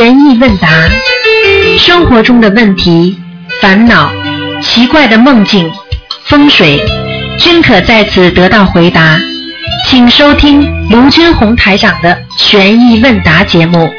悬疑问答，生活中的问题、烦恼、奇怪的梦境、风水，均可在此得到回答。请收听卢军红台长的悬疑问答节目。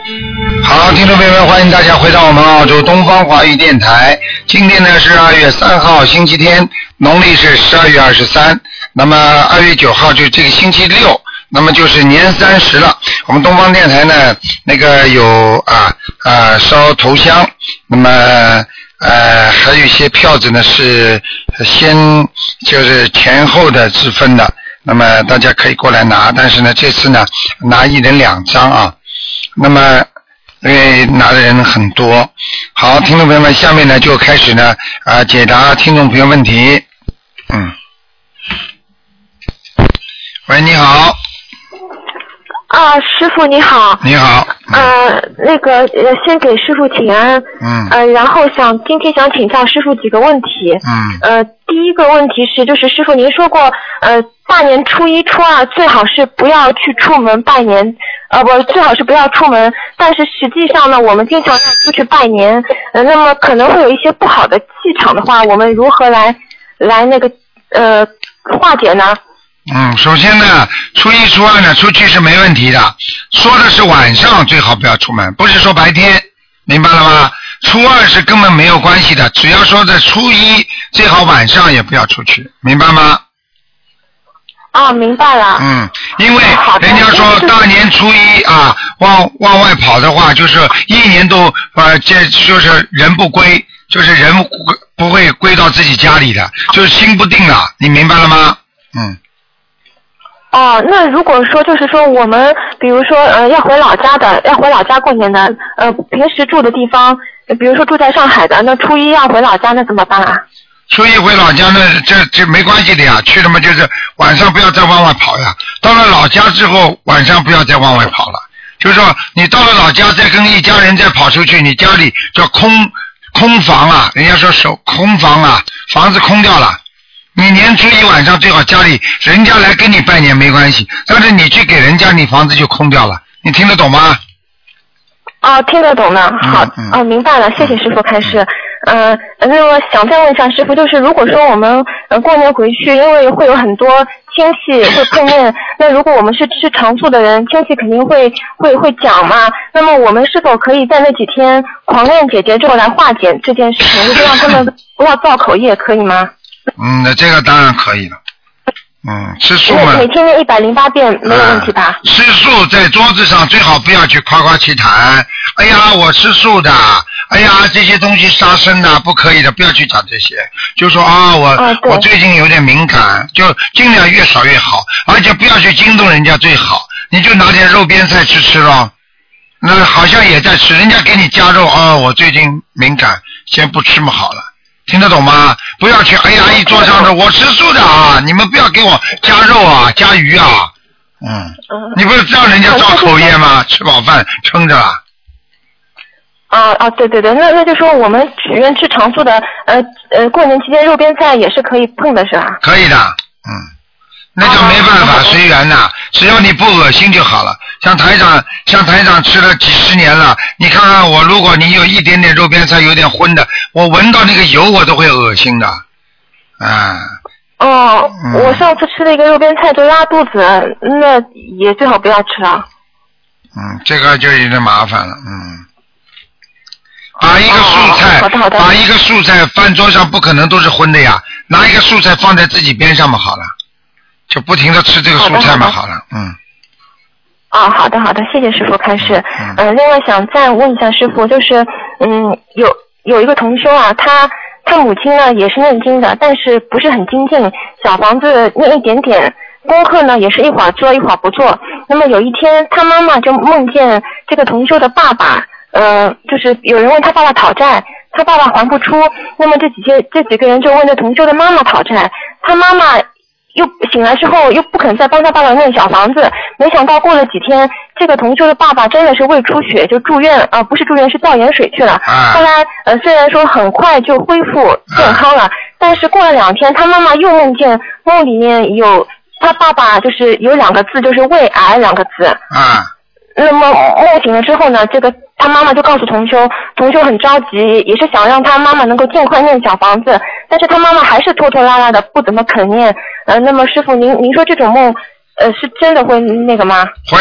好，听众朋友们，欢迎大家回到我们澳洲东方华语电台。今天呢是二月三号，星期天，农历是十二月二十三。那么二月九号就是这个星期六，那么就是年三十了。我们东方电台呢，那个有啊啊烧头香，那么呃还有一些票子呢是先就是前后的之分的，那么大家可以过来拿，但是呢这次呢拿一人两张啊，那么因为拿的人很多。好，听众朋友们，下面呢就开始呢啊解答听众朋友问题，嗯。喂，你好，啊，师傅你好。你好，呃，那个呃，先给师傅请安。嗯呃，然后想今天想请教师傅几个问题。嗯呃，第一个问题是，就是师傅您说过，呃，大年初一、初二最好是不要去出门拜年，呃，不，最好是不要出门。但是实际上呢，我们经常要出去拜年，呃，那么可能会有一些不好的气场的话，我们如何来来那个呃化解呢？嗯，首先呢，初一初二呢出去是没问题的，说的是晚上最好不要出门，不是说白天，明白了吗？初二是根本没有关系的，只要说在初一最好晚上也不要出去，明白吗？啊，明白了。嗯，因为人家说大年初一啊，往往外跑的话，就是一年都呃，这就是人不归，就是人不不会归到自己家里的，就是心不定了，你明白了吗？嗯。哦，那如果说就是说我们比如说呃要回老家的，要回老家过年的，呃平时住的地方，比如说住在上海的，那初一要回老家，那怎么办啊？初一回老家呢，这这没关系的呀，去了嘛就是晚上不要再往外跑呀。到了老家之后，晚上不要再往外跑了。就是说，你到了老家再跟一家人再跑出去，你家里叫空空房啊，人家说守空房啊，房子空掉了。你年初一晚上最好家里人家来跟你拜年没关系，但是你去给人家，你房子就空掉了。你听得懂吗？哦，听得懂的，好，嗯哦，明白了，谢谢师傅开示。呃，那么想再问一下师傅，就是如果说我们呃过年回去，因为会有很多亲戚 会碰面，那如果我们是吃长素的人，亲戚肯定会会会讲嘛。那么我们是否可以在那几天狂练姐姐咒来化解这件事情，就是让他们不要造口业，可以吗？嗯，那这个当然可以了。嗯，吃素嘛。每天念一百零八遍没有问题吧？啊吃素在桌子上最好不要去夸夸其谈。哎呀，我吃素的。哎呀，这些东西杀生的，不可以的，不要去讲这些。就说啊，我、啊我最近有点敏感，就尽量越少越好，而且不要去惊动人家最好。你就拿点肉边菜吃吃咯。那好像也在吃，人家给你加肉啊，我最近敏感，先不吃嘛好了。听得懂吗？不要去，哎呀，一桌上的我吃素的啊，你们不要给我加肉啊，加鱼啊，嗯，嗯。你不是让人家造口业吗？吃饱饭撑着了，啊啊，对对对，那那就说我们许愿吃长素的，呃呃，过年期间肉边菜也是可以碰的，是吧？可以的，嗯，那就没办法，哦随缘呐，只要你不恶心就好了。像台长，像台长吃了几十年了，你看看我，如果你有一点点肉边菜有点荤的，我闻到那个油我都会恶心的，啊。哦，嗯我上次吃了一个肉边菜都拉肚子，那也最好不要吃了。嗯，这个就有点麻烦了，嗯。把一个素菜，哦好的好的把一个素菜饭桌上不可能都是荤的呀，拿一个素菜放在自己边上嘛好了，就不停的吃这个蔬菜嘛好好了，嗯。啊，好的好的，谢谢师傅开示。嗯呃，另外想再问一下师傅，就是嗯，有有一个同修啊，他他母亲呢也是念经的，但是不是很精进，小房子念一点点，功课呢也是一会儿做一会儿不做。那么有一天，他妈妈就梦见这个同修的爸爸，呃，就是有人问他爸爸讨债，他爸爸还不出，那么这几天这几个人就问这同修的妈妈讨债，他妈妈又醒来之后又不肯再帮他爸爸念小房子，没想到过了几天，这个同修的爸爸真的是胃出血就住院，啊、不是住院是吊盐水去了。啊后来呃虽然说很快就恢复健康了，但是过了两天，他妈妈又梦见梦里面有他爸爸就是有两个字就是胃癌两个字，啊，那么梦醒了之后呢，这个他妈妈就告诉同修，同修很着急，也是想让他妈妈能够尽快念小房子，但是他妈妈还是拖拖拉拉的，不怎么肯念。呃，那么师傅您您说这种梦，呃，是真的会那个吗？会，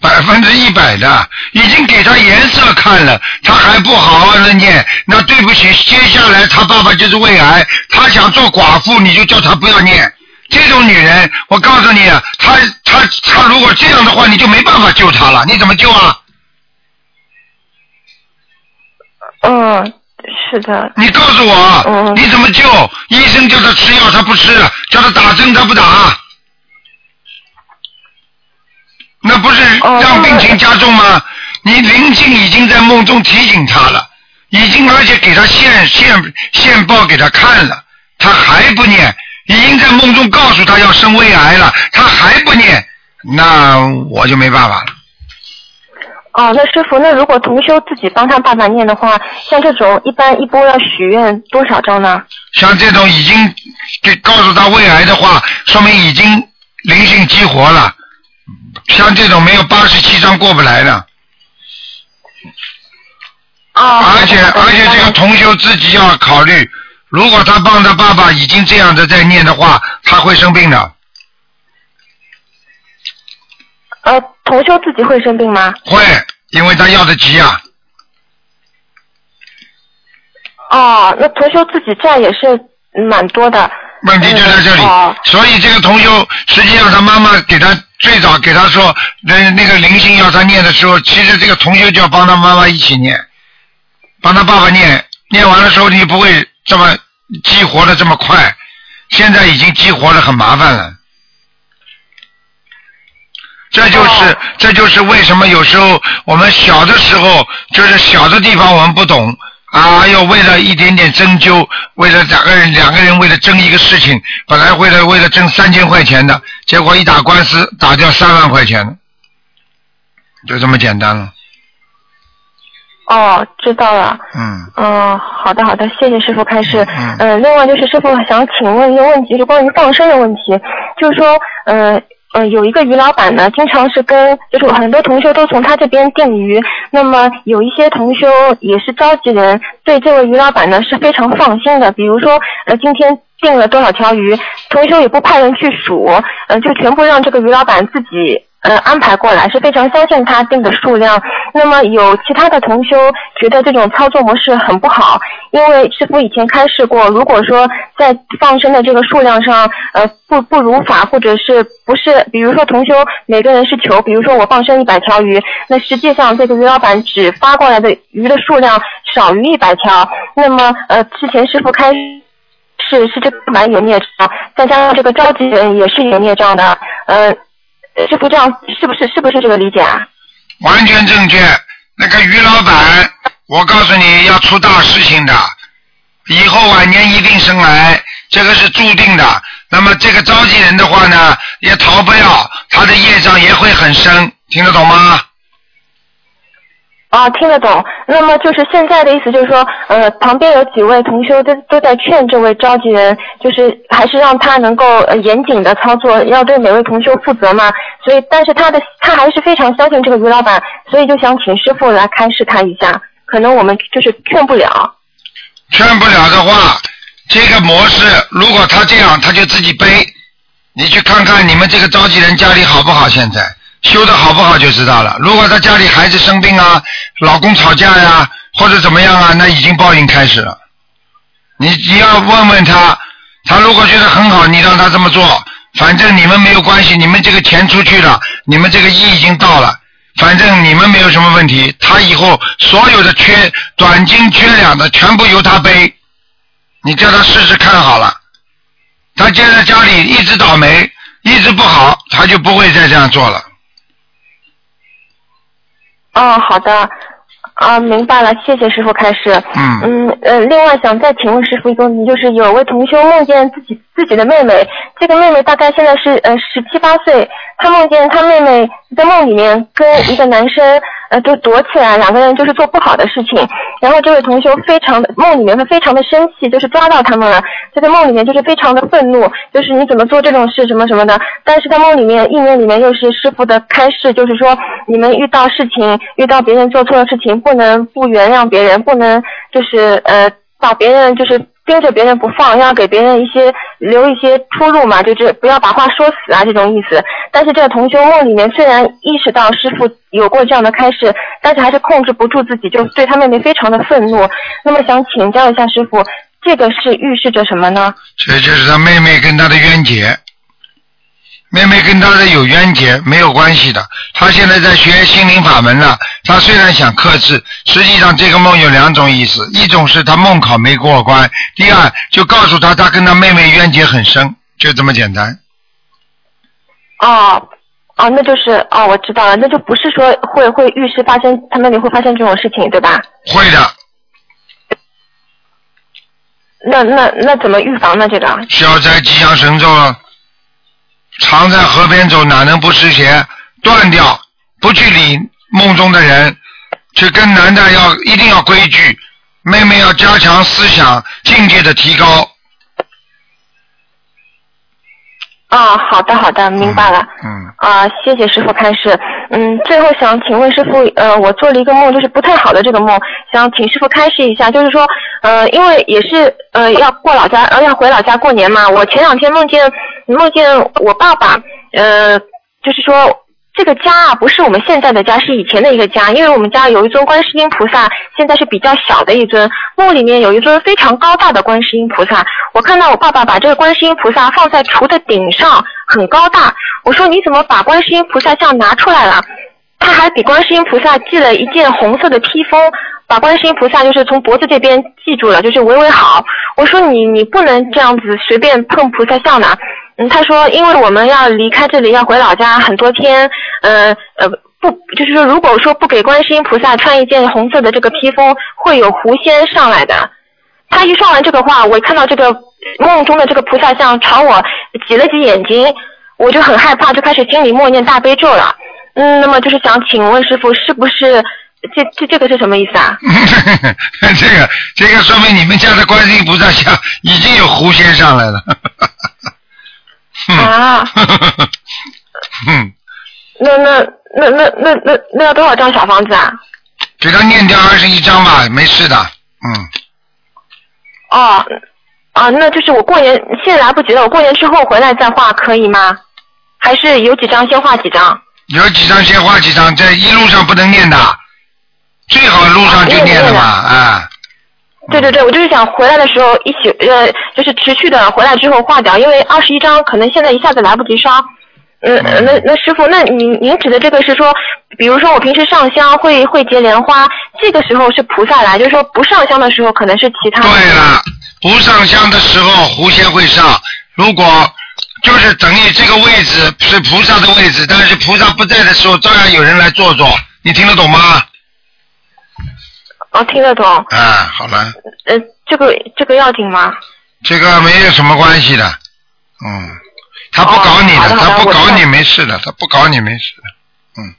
百分之一百的，已经给他颜色看了，他还不好好的念，那对不起，接下来他爸爸就是胃癌，他想做寡妇，你就叫他不要念。这种女人，我告诉你，她她她如果这样的话，你就没办法救她了，你怎么救啊？嗯，是的。你告诉我，嗯你怎么救？医生叫他吃药，他不吃；叫他打针，他不打。那不是哦让病情加重吗？你灵性已经在梦中提醒他了，已经而且给他现现现报给他看了，他还不念，已经在梦中告诉他要生胃癌了，他还不念，那我就没办法了。哦，那师傅，那如果同修自己帮他爸爸念的话，像这种一般一波要许愿多少张呢？像这种已经给告诉他胃癌的话，说明已经灵性激活了。像这种没有八十七张过不来的，哦。而且而且这个。同修自己要考虑，如果他帮他爸爸已经这样的在念的话，他会生病的，呃，同修自己会生病吗？会，因为他要的急啊。哦，那同修自己债也是蛮多的。问题就在这里，所以这个同修实际上他妈妈给他最早给他说，那那个灵性要他念的时候，其实这个同修就要帮他妈妈一起念，帮他爸爸念，念完的时候你不会这么激活的这么快，现在已经激活的很麻烦了。这就是、哦这就是为什么有时候我们小的时候就是小的地方我们不懂啊，要为了一点点针灸，为了两个人两个人为了争一个事情，本来为了为了挣三千块钱的，结果一打官司打掉三万块钱，就这么简单了。哦，知道了。嗯，嗯，好的好的，谢谢师傅开示。嗯呃，另外就是师傅想请问一个问题，就关于放生的问题，就是说，呃呃，有一个鱼老板呢，经常是跟就是很多同修都从他这边订鱼，那么有一些同修也是召集人，对这位鱼老板呢是非常放心的，比如说呃今天订了多少条鱼，同修也不派人去数，呃就全部让这个鱼老板自己。呃，安排过来是非常相信他定的数量。那么有其他的同修觉得这种操作模式很不好，因为师傅以前开示过，如果说在放生的这个数量上，呃，不不如法，或者是不是，比如说同修每个人是求，比如说我放生一百条鱼，那实际上这个鱼老板只发过来的鱼的数量少于一百条，那么呃，之前师傅开是是这个蛮有孽障，再加上这个召集人也是有孽障的，呃，师傅这样是不是是不是这个理解啊？完全正确。那个于老板，我告诉你要出大事情的，以后晚年一定生癌，这个是注定的。那么这个召集人的话呢，也逃不了，他的业障也会很深，听得懂吗？啊，听得懂。那么就是现在的意思，就是说，呃，旁边有几位同修都都在劝这位召集人，就是还是让他能够呃严谨的操作，要对每位同修负责嘛。所以，但是他的他还是非常相信这个于老板，所以就想请师傅来开示他一下。可能我们就是劝不了。劝不了的话，这个模式如果他这样，他就自己背。你去看看你们这个召集人家里好不好？现在修的好不好就知道了。如果他家里孩子生病啊，老公吵架呀、或者怎么样啊，那已经报应开始了。你你要问问他，他如果觉得很好，你让他这么做，反正你们没有关系，你们这个钱出去了，你们这个义已经到了，反正你们没有什么问题。他以后所有的缺短斤缺两的全部由他背，你叫他试试看好了。他现在家里一直倒霉，一直不好，他就不会再这样做了。哦，好的。啊，明白了，谢谢师傅开始。嗯嗯呃，另外想再请问师傅一个问题，就是有位同修梦见自己自己的妹妹，这个妹妹大概现在是呃十七八岁，她梦见她妹妹在梦里面跟一个男生呃就躲起来，两个人就是做不好的事情。然后这位同修非常的梦里面会非常的生气，就是抓到他们了，就在梦里面就是非常的愤怒，就是你怎么做这种事什么什么的。但是在梦里面意念里面又是师傅的开示，就是说你们遇到事情，遇到别人做错的事情，不能不原谅别人，不能就是呃把别人就是盯着别人不放，要给别人一些留一些出路嘛，就是不要把话说死啊这种意思。但是这个同修梦里面虽然意识到师傅有过这样的开始，但是还是控制不住自己，就对他妹妹非常的愤怒。那么想请教一下师傅，这个是预示着什么呢？这就是他妹妹跟他的冤结。妹妹跟他的有冤结没有关系的，他现在在学心灵法门了。他虽然想克制，实际上这个梦有两种意思：一种是他梦考没过关；第二就告诉他他跟他妹妹冤结很深，就这么简单。哦哦，那就是哦，我知道了，那就不是说会会预示发生他那里会发生这种事情，对吧？会的，那那那怎么预防呢？这个？消灾吉祥神咒了。常在河边走，哪能不湿鞋？断掉，不去理梦中的人，去跟男的要一定要规矩，妹妹要加强思想境界的提高。啊，好的好的，明白了。嗯。啊，谢谢师傅开示。嗯，最后想请问师傅，呃，我做了一个梦，就是不太好的这个梦，想请师傅开示一下，就是说，呃，因为也是呃要过老家，呃要回老家过年嘛，我前两天梦见梦见我爸爸，呃，就是说。这个家啊，不是我们现在的家，是以前的一个家。因为我们家有一尊观世音菩萨，现在是比较小的一尊。墓里面有一尊非常高大的观世音菩萨，我看到我爸爸把这个观世音菩萨放在厨的顶上，很高大。我说你怎么把观世音菩萨像拿出来了？他还给观世音菩萨系了一件红色的披风，把观世音菩萨就是从脖子这边系住了，就是围围好。我说你你不能这样子随便碰菩萨像的。嗯，他说，因为我们要离开这里，要回老家很多天，呃呃，不，就是说，如果说不给观世音菩萨穿一件红色的这个披风，会有狐仙上来的。他一说完这个话，我看到这个梦中的这个菩萨像朝我挤了挤眼睛，我就很害怕，就开始心里默念大悲咒了。嗯，那么就是想请问师傅，是不是这这这个是什么意思啊？这个这个说明你们家的观世音菩萨像已经有狐仙上来了。啊，嗯，那那那那那那那要多少张小房子啊？给他念掉二十一张吧，没事的，嗯。哦，啊，那就是我过年现在来不及了，我过年之后回来再画可以吗？还是有几张先画几张？有几张先画几张，在一路上不能念的，最好路上就念了嘛，啊。对对对，我就是想回来的时候一起呃，就是持续的回来之后化掉，因为二十一张可能现在一下子来不及刷。嗯，那那师傅，那您您指的这个是说，比如说我平时上香会会结莲花，这个时候是菩萨来，就是说不上香的时候可能是其他。对了，不上香的时候狐仙会上，如果就是等于这个位置是菩萨的位置，但是菩萨不在的时候，照样有人来坐坐，你听得懂吗？哦，听得懂。啊，好了。呃，这个这个要紧吗？这个没有什么关系的，嗯，他不搞你的，他不搞你没事的，他不搞你没事的，嗯。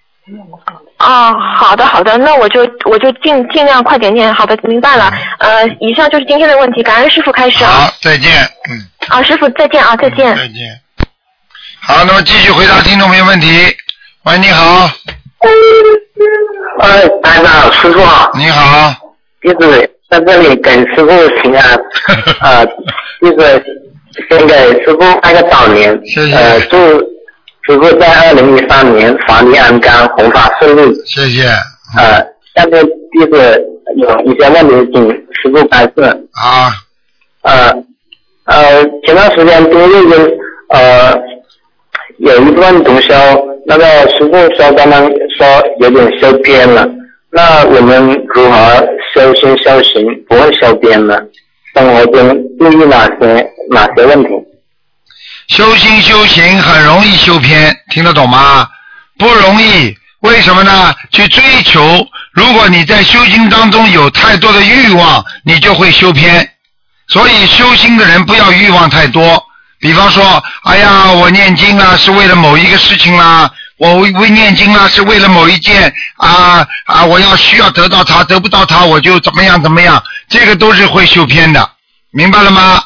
哦，好的好的，那我就我就尽尽量快点念，好的，明白了。呃，以上就是今天的问题，感恩师傅开始啊。好，再见，嗯。啊，师傅再见啊，再见。再见。好，那么继续回答听众朋友问题。喂，你好。哎，班长，师傅好。你好。就是在这里跟师傅请安，呃，就是先给师傅拜个早年。谢谢。呃，祝师傅在二零一三年法力安康，弘法顺利。谢谢。呃，下面就是有一些问题，请师傅开示。啊。呃呃，前段时间多月间呃有一段读修，那个师傅说刚刚说有点修偏了，那我们如何修心修行不会修偏呢？生活中注意哪些哪些问题？修心修行很容易修偏，听得懂吗？不容易，为什么呢？去追求，如果你在修行当中有太多的欲望，你就会修偏。所以修心的人不要欲望太多，比方说，哎呀，我念经啊是为了某一个事情啦，我为念经啊是为了某一件啊啊，我要需要得到它，得不到它我就怎么样怎么样，这个都是会修偏的，明白了吗？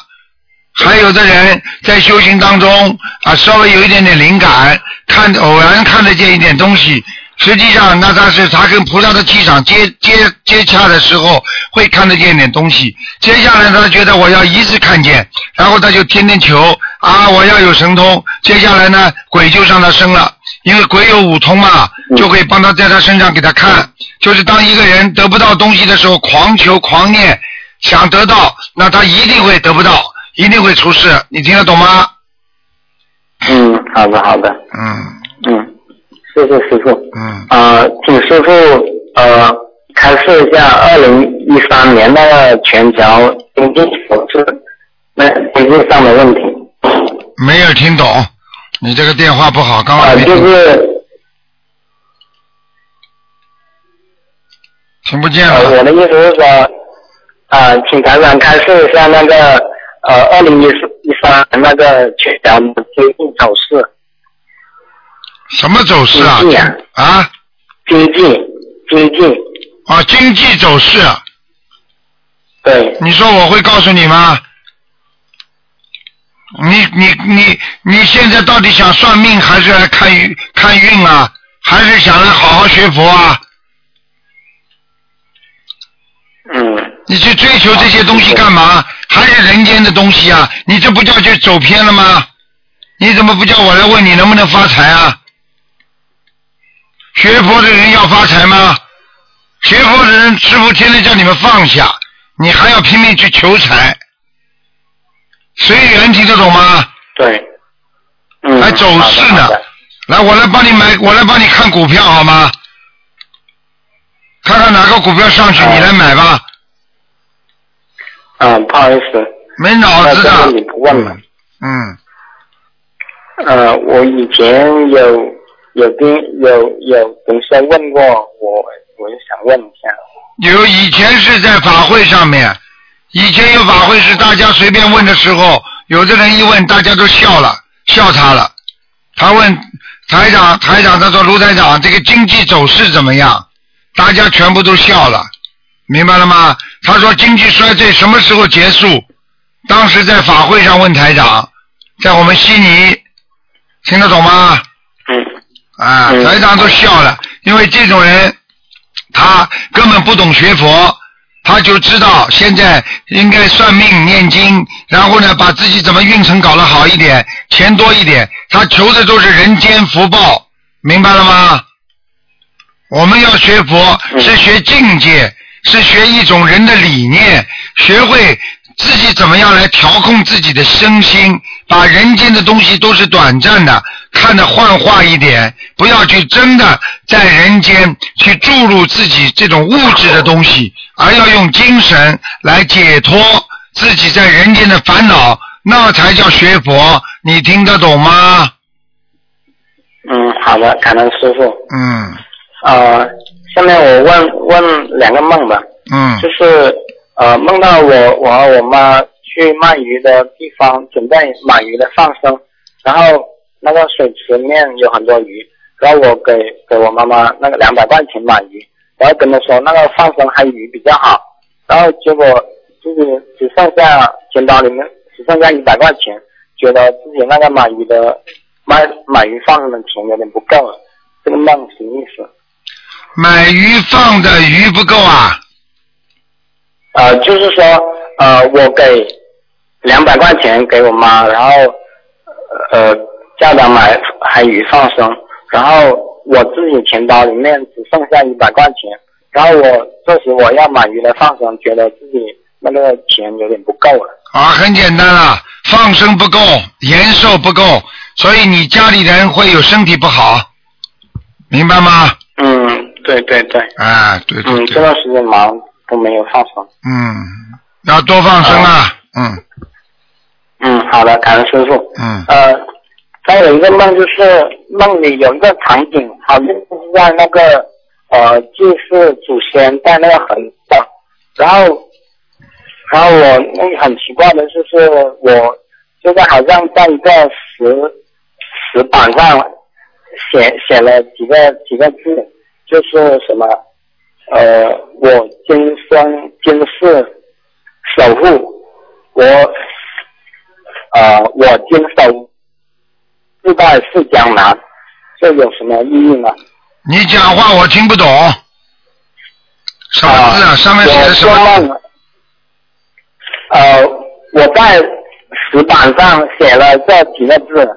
还有的人在修行当中啊，稍微有一点点灵感，看偶然看得见一点东西，实际上那他是他跟菩萨的气场接接接洽的时候，会看得见一点东西。接下来他觉得我要一直看见，然后他就天天求啊，我要有神通。接下来呢，鬼就让他生了，因为鬼有五通嘛，就会帮他在他身上给他看。就是当一个人得不到东西的时候，狂求狂念，想得到，那他一定会得不到。一定会出事，你听得懂吗？嗯，好的好的，嗯嗯，谢谢师傅。嗯，呃，请师傅呃开示一下二零一三年那个全球经济走势那经济上的问题。没有听懂，你这个电话不好，刚啊、刚没听，就是听不见呃，了。我的意思是说，啊，请台长开示一下那个呃二零一四一三年那个全球经济走势，什么走势啊经济啊？啊经济经济啊，经济走势，对。你说我会告诉你吗？你你你你现在到底想算命还是来看运看运啊？还是想来好好学佛啊？嗯你去追求这些东西干嘛？还是人间的东西啊？你这不叫就走偏了吗？你怎么不叫我来问你能不能发财啊？学佛的人要发财吗？学佛的人，师傅天天叫你们放下，你还要拼命去求财，随缘听得懂吗？对。嗯。还走势呢来，我来帮你买，我来帮你看股票好吗？看看哪个股票上去，你来买吧。啊，不好意思，没脑子的你不问了。嗯，呃，我以前有有跟有有同学问过我，我就想问一下。有以前是在法会上面，以前有法会是大家随便问的时候，有的人一问大家都笑了，笑他了。他问台长，台长他说卢台长这个经济走势怎么样？大家全部都笑了，明白了吗？他说经济衰退什么时候结束？当时在法会上问台长，在我们悉尼，听得懂吗？嗯啊，嗯台长都笑了，因为这种人他根本不懂学佛，他就知道现在应该算命念经，然后呢把自己怎么运程搞得好一点，钱多一点，他求的都是人间福报，明白了吗？我们要学佛嗯是学境界，是学一种人的理念，学会自己怎么样来调控自己的身心，把人间的东西都是短暂的，看得幻化一点，不要去真的在人间去注入自己这种物质的东西，而要用精神来解脱自己在人间的烦恼，那才叫学佛。你听得懂吗？嗯，好的，感恩师傅。嗯呃，下面我问问两个梦吧，嗯就是呃梦到我我和我妈去卖鱼的地方准备买鱼的放生，然后那个水池里面有很多鱼，然后我给给我妈妈那个两百块钱买鱼，然后跟她说那个放生黑鱼比较好，然后结果自己只剩下钱包里面只剩下一百块钱，觉得自己那个买鱼的买买鱼放生的钱有点不够了，这个梦什么意思？买鱼放的鱼不够啊？呃，就是说，呃，我给两百块钱给我妈，然后呃叫她买海鱼放生，然后我自己钱包里面只剩下一百块钱，然后我这时我要买鱼来放生，觉得自己那个钱有点不够了。啊，很简单啊，放生不够，延寿不够，所以你家里人会有身体不好，明白吗？嗯，对对对，啊，对对嗯，这，段时间忙都没有放生。嗯，要多放生啊，嗯嗯，好的，感恩师傅。嗯，呃，还有一个梦，就是梦里有一个场景，好像是在那个呃祭祀祖先在那个坟上，然后，然后我那很奇怪的就是我就是好像在一个石石板上写写了几个几个字，就是什么呃，我今生今世守护我呃，我今守世代是江南，这有什么意义呢？你讲话我听不懂，什么字啊？上面写的什么？呃，我在石板上写了这几个字，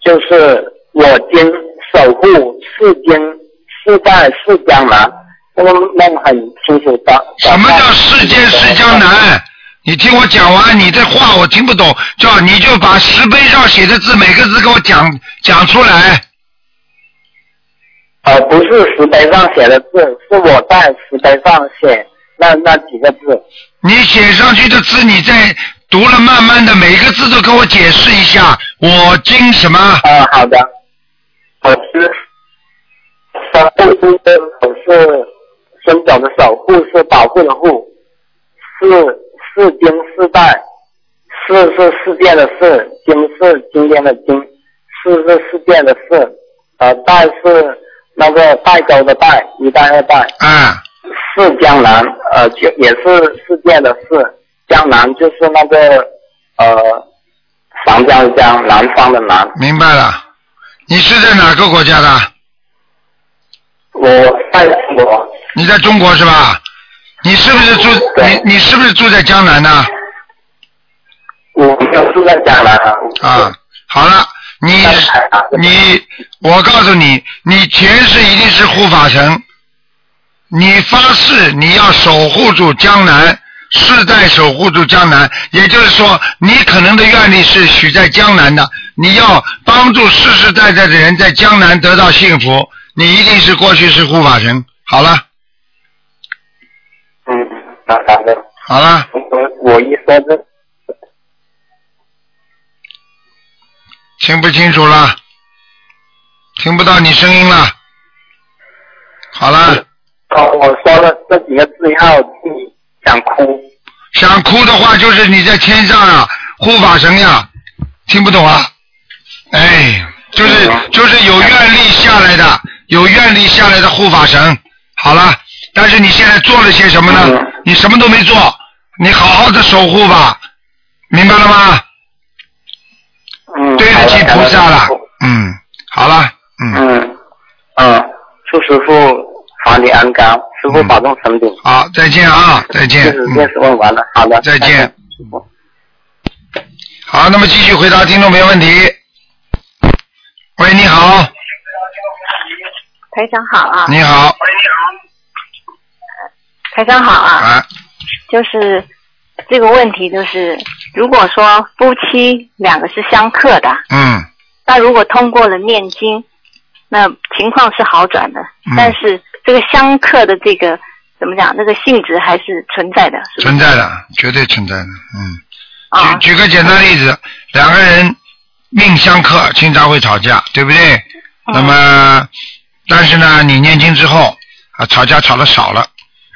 就是我今守护世间世代是江南。这个梦很清楚的。什么叫世间是江南？你听我讲完，你这话我听不懂，叫你就把石碑上写的字每个字给我讲讲出来。呃，不是石碑上写的字，是我在石碑上写那那几个字。你写上去的字，你再读了，慢慢的每个字都给我解释一下。我经什么？啊，好的。我是守护的守是伸手的守，护是保护的护，是是经世代，世是世界的世，经是今天的经，世是世界的世，呃，代是那个代沟的代，一代二代。啊，是江南，呃，就也是世界的世，江南就是那个呃，长江江南方的南。明白了。你是在哪个国家的？我在中国，你在中国是吧？你是不是住对你你是不是住在江南呢？我住在江南啊。啊，好了，你你，我告诉你，你前世一定是护法神，你发誓你要守护住江南，世代守护住江南，也就是说，你可能的愿力是许在江南的，你要帮助世世代代的人在江南得到幸福，你一定是过去是护法神。好了，嗯，好好的。好了，我我一说这，听不清楚了，听不到你声音了。好了。哦，我说了这几个字以后，你想哭。想哭的话，就是你在天上啊，护法神呀，听不懂啊？哎，就是就是有愿力下来的，有愿力下来的护法神。好了，但是你现在做了些什么呢？嗯你什么都没做，你好好的守护吧，明白了吗？嗯。对得起菩萨了。嗯，好了，嗯，嗯嗯，祝师傅法力安康，师傅保重身体。好，再见啊，再见。这是这嗯是问完了，好的。再见师傅。好，那么继续回答听众朋友问题。喂，你好，台长好啊，你好。喂你好，台长好啊，啊，就是这个问题就是，如果说夫妻两个是相克的，嗯。那如果通过了念经，那情况是好转的，嗯但是这个相克的这个怎么讲，那个性质还是存在的，是是存在的，绝对存在的。嗯，啊，举举个简单例子，两个人命相克，经常会吵架，对不对？嗯那么，但是呢，你念经之后啊，吵架吵的少了，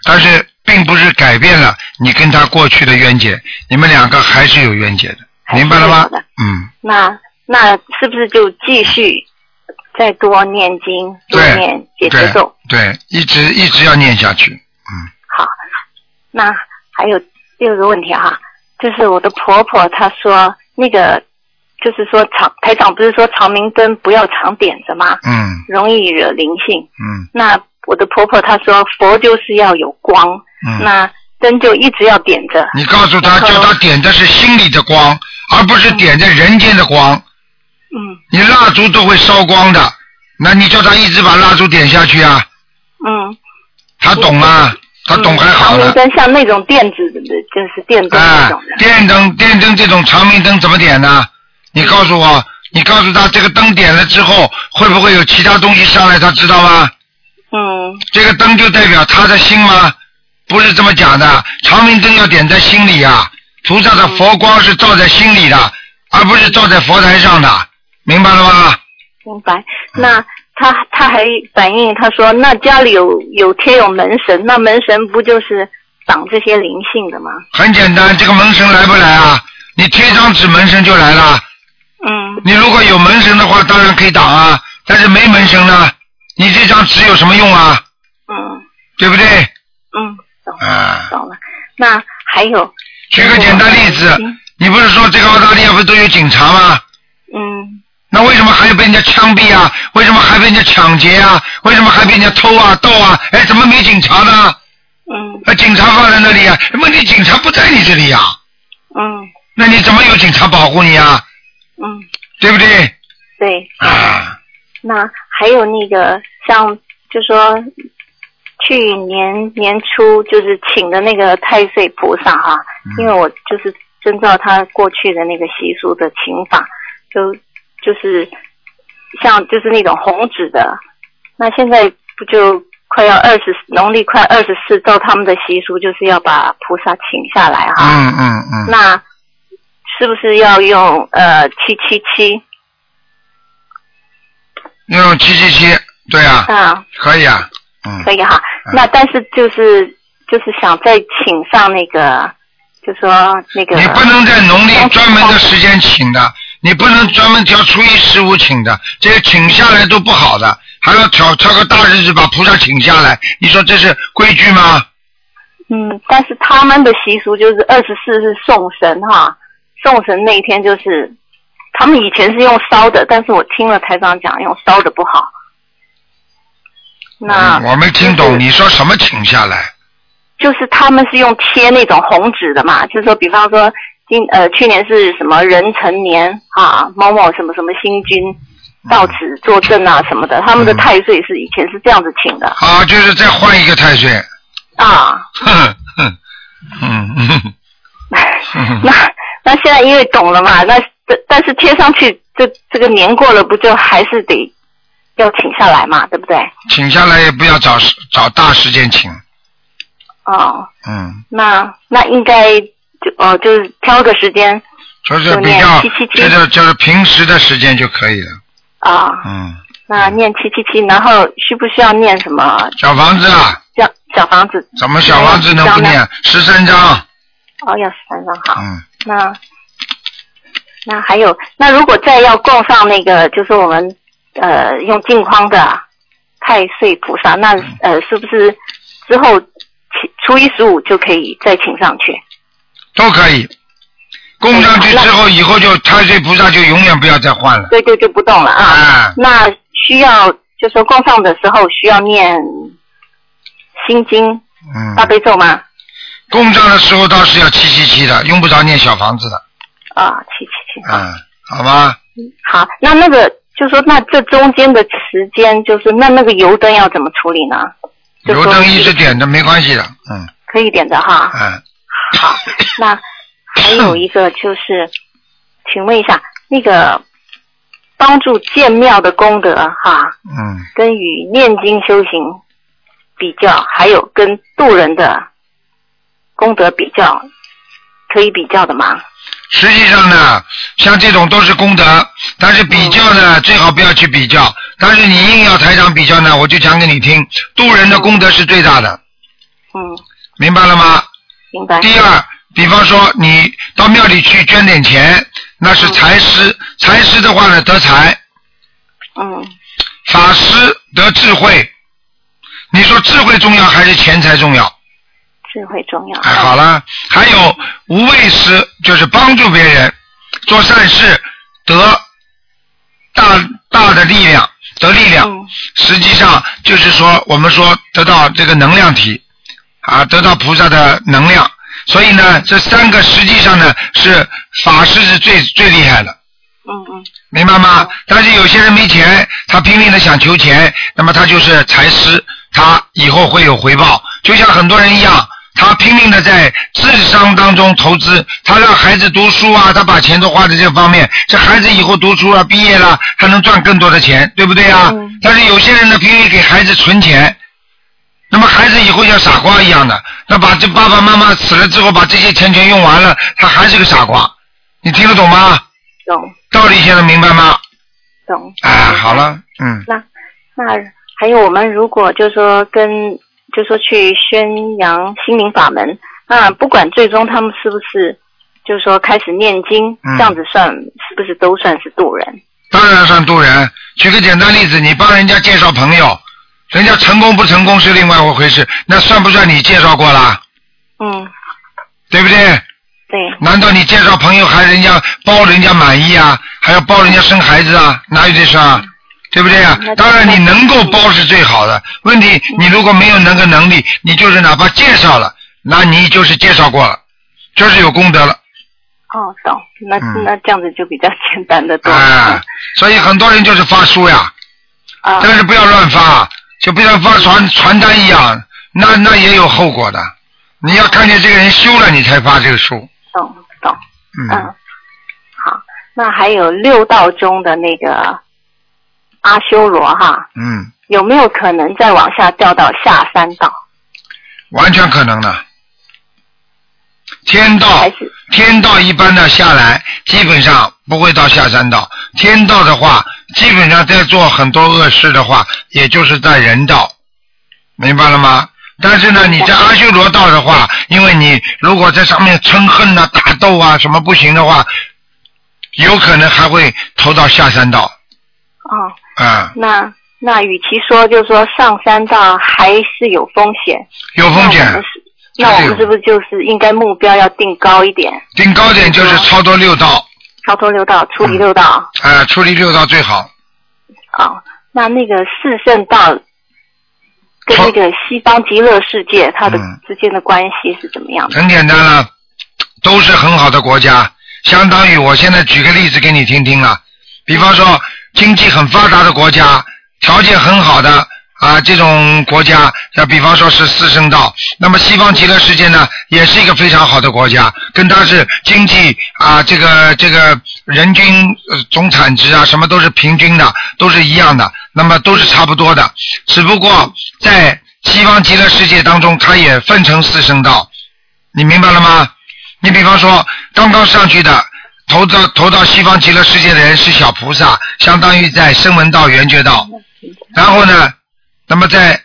但是并不是改变了你跟他过去的冤结，你们两个还是有冤结的，明白了吗？嗯，那那是不是就继续再多念经，多念解对结咒？对，一直一直要念下去。嗯好，那还有第二个问题哈，就是我的婆婆她说那个，就是说长台长不是说长明灯不要常点着吗？嗯容易惹灵性。嗯那我的婆婆她说佛就是要有光，嗯。那灯就一直要点着。你告诉他，叫他点的是心里的光，而不是点在人间的光。嗯你蜡烛都会烧光的，那你叫他一直把蜡烛点下去啊？嗯。他懂啊，他懂还好了。长明灯像那种电子的，就是电灯那啊种的。，电灯电灯这种长明灯怎么点呢？你告诉我，你告诉他这个灯点了之后，会不会有其他东西上来？他知道吗？嗯这个灯就代表他的心吗？不是这么讲的，长明灯要点在心里啊。菩萨的佛光是照在心里的，而不是照在佛台上的，明白了吗？明白。那他他还反映，他说那家里有有贴有门神，那门神不就是挡这些灵性的吗？很简单，这个门神来不来啊？你贴张纸门神就来了。嗯你如果有门神的话，当然可以挡啊。但是没门神呢，你这张纸有什么用啊？嗯对不对？嗯，懂了啊，懂了。那还有，举个简单例子，你不是说这个澳大利亚不是都有警察吗？嗯那为什么还要被人家枪毙啊？为什么还被人家抢劫啊？为什么还被人家偷啊、盗啊？哎，怎么没警察呢？嗯那警察放在那里啊？问题警察不在你这里呀、嗯那你怎么有警察保护你啊？嗯，对不对？对。啊，那还有那个像，就说去年年初就是请的那个太岁菩萨哈，嗯。因为我就是遵照他过去的那个习俗的请法，就就是像就是那种红纸的，那现在不就快要二十农历快二十四，照他们的习俗就是要把菩萨请下来哈，嗯嗯嗯，那是不是要用呃七七七用七七七，对啊，啊？可以啊，嗯可以哈。嗯那但是就是就是想再请上那个，就说那个。你不能在农历专门的时间请的，你不能专门挑初一十五请的，这些请下来都不好的，还要挑挑个大日子把菩萨请下来，你说这是规矩吗？嗯，但是他们的习俗就是二十四是送神哈，送神那一天就是他们以前是用烧的，但是我听了台长讲用烧的不好。那嗯我没听懂你说什么请下来。就是他们是用贴那种红纸的嘛，就是说，比方说今呃去年是什么壬辰年啊，某某什么什么星君到此作证啊什么的，他们的嗯太岁是以前是这样子请的啊，就是再换一个太岁，啊。哼哼，嗯嗯嗯那那现在因为懂了嘛，那但但是贴上去，这这个年过了，不就还是得要请下来嘛，对不对？请下来也不要找时找大时间请，哦，嗯，那那应该就哦，就是挑个时间就是比较就念777就是就是平时的时间就可以了，啊，嗯，那念七七七，然后需不需要念什么？小房子啊，小小房子？怎么小房子能不念？十三章，哦，要十三张好。嗯，那那还有，那如果再要供上那个，就是我们呃用镜框的太岁菩萨，那呃是不是之后请初一十五就可以再请上去？都可以。供上去之后，以后就太岁菩萨就永远不要再换了。对对，就不动了啊。啊，那需要就说供上的时候需要念心经大嗯，悲咒吗？供上的时候倒是要七七七的，用不着念小房子的，啊，七七七。嗯，好吧？好，那那个就说那这中间的时间，就是那那个油灯要怎么处理呢？油灯一直点着没关系的，嗯可以点的哈。嗯，好，那还有一个就是，请问一下，那个帮助建庙的功德哈，嗯，跟与念经修行比较，还有跟渡人的功德比较，可以比较的吗？实际上呢，像这种都是功德，但是比较呢，最好不要去比较。但是你硬要台长比较呢，我就讲给你听，渡人的功德是最大的，嗯，明白了吗？明白。第二，比方说你到庙里去捐点钱，那是财师，财师的话呢得财，嗯，法师得智慧。你说智慧重要还是钱财重要？智慧重要。哎，好了，还有无畏施，就是帮助别人做善事，得大大的力量，得力量。嗯实际上就是说，我们说得到这个能量体啊，得到菩萨的能量。所以呢，这三个实际上呢是法师是最最厉害的。嗯嗯明白吗？但是有些人没钱，他拼命的想求钱，那么他就是财师，他以后会有回报。就像很多人一样，他拼命的在智商当中投资，他让孩子读书啊，他把钱都花在这方面，这孩子以后读书了、毕业了，他能赚更多的钱，对不对啊？嗯但是有些人呢，拼命给孩子存钱，那么孩子以后像傻瓜一样的，那把这爸爸妈妈死了之后，把这些钱全用完了，他还是个傻瓜。你听得懂吗？懂道理现在明白吗？懂。哎，好了，嗯，那那还有我们如果就说跟就说去宣扬心灵法门，那不管最终他们是不是就是说开始念经，嗯这样子算是不是都算是渡人？当然算渡人。举个简单例子，你帮人家介绍朋友，人家成功不成功是另外一回事，那算不算你介绍过啦？嗯，对不对？对，难道你介绍朋友还人家包人家满意啊？还要包人家生孩子啊？哪有这事啊？对不对啊嗯那？当然你能够包是最好的。问题你如果没有那个能力，你就是哪怕介绍了，那你就是介绍过了，就是有功德了。哦，懂。那、嗯那这样子就比较简单的多。啊，所以很多人就是发书呀，啊，但是不要乱发，就不像发传传单一样，那那也有后果的。你要看见这个人修了，你才发这个书。懂懂。嗯，嗯，好。那还有六道中的那个阿修罗哈，嗯，有没有可能再往下掉到下三道？完全可能的。天道天道一般的下来，基本上不会到下三道。天道的话，基本上在做很多恶事的话，也就是在人道，明白了吗？但是呢，你在阿修罗道的话，因为你如果在上面嗔恨呐、打斗啊什么不行的话，有可能还会投到下三道哦，啊、那那与其说就是说上三道还是有风险，有风险那我们。是不是就是应该目标要定高一点，定高点就是超脱六道，超脱六道，处理六道？啊、处理六道最好。好，那那个四圣道跟那个西方极乐世界，它的嗯之间的关系是怎么样的？很简单了，都是很好的国家，相当于我现在举个例子给你听听了，比方说经济很发达的国家，条件很好的啊这种国家，像比方说是四圣道，那么西方极乐世界呢，也是一个非常好的国家，跟它是经济啊这个这个人均总产值啊什么都是平均的，都是一样的，那么都是差不多的，只不过在西方极乐世界当中，它也分成四圣道。你明白了吗？你比方说，刚刚上去的，投到投到西方极乐世界的人是小菩萨，相当于在声闻道、缘觉道。然后呢，那么在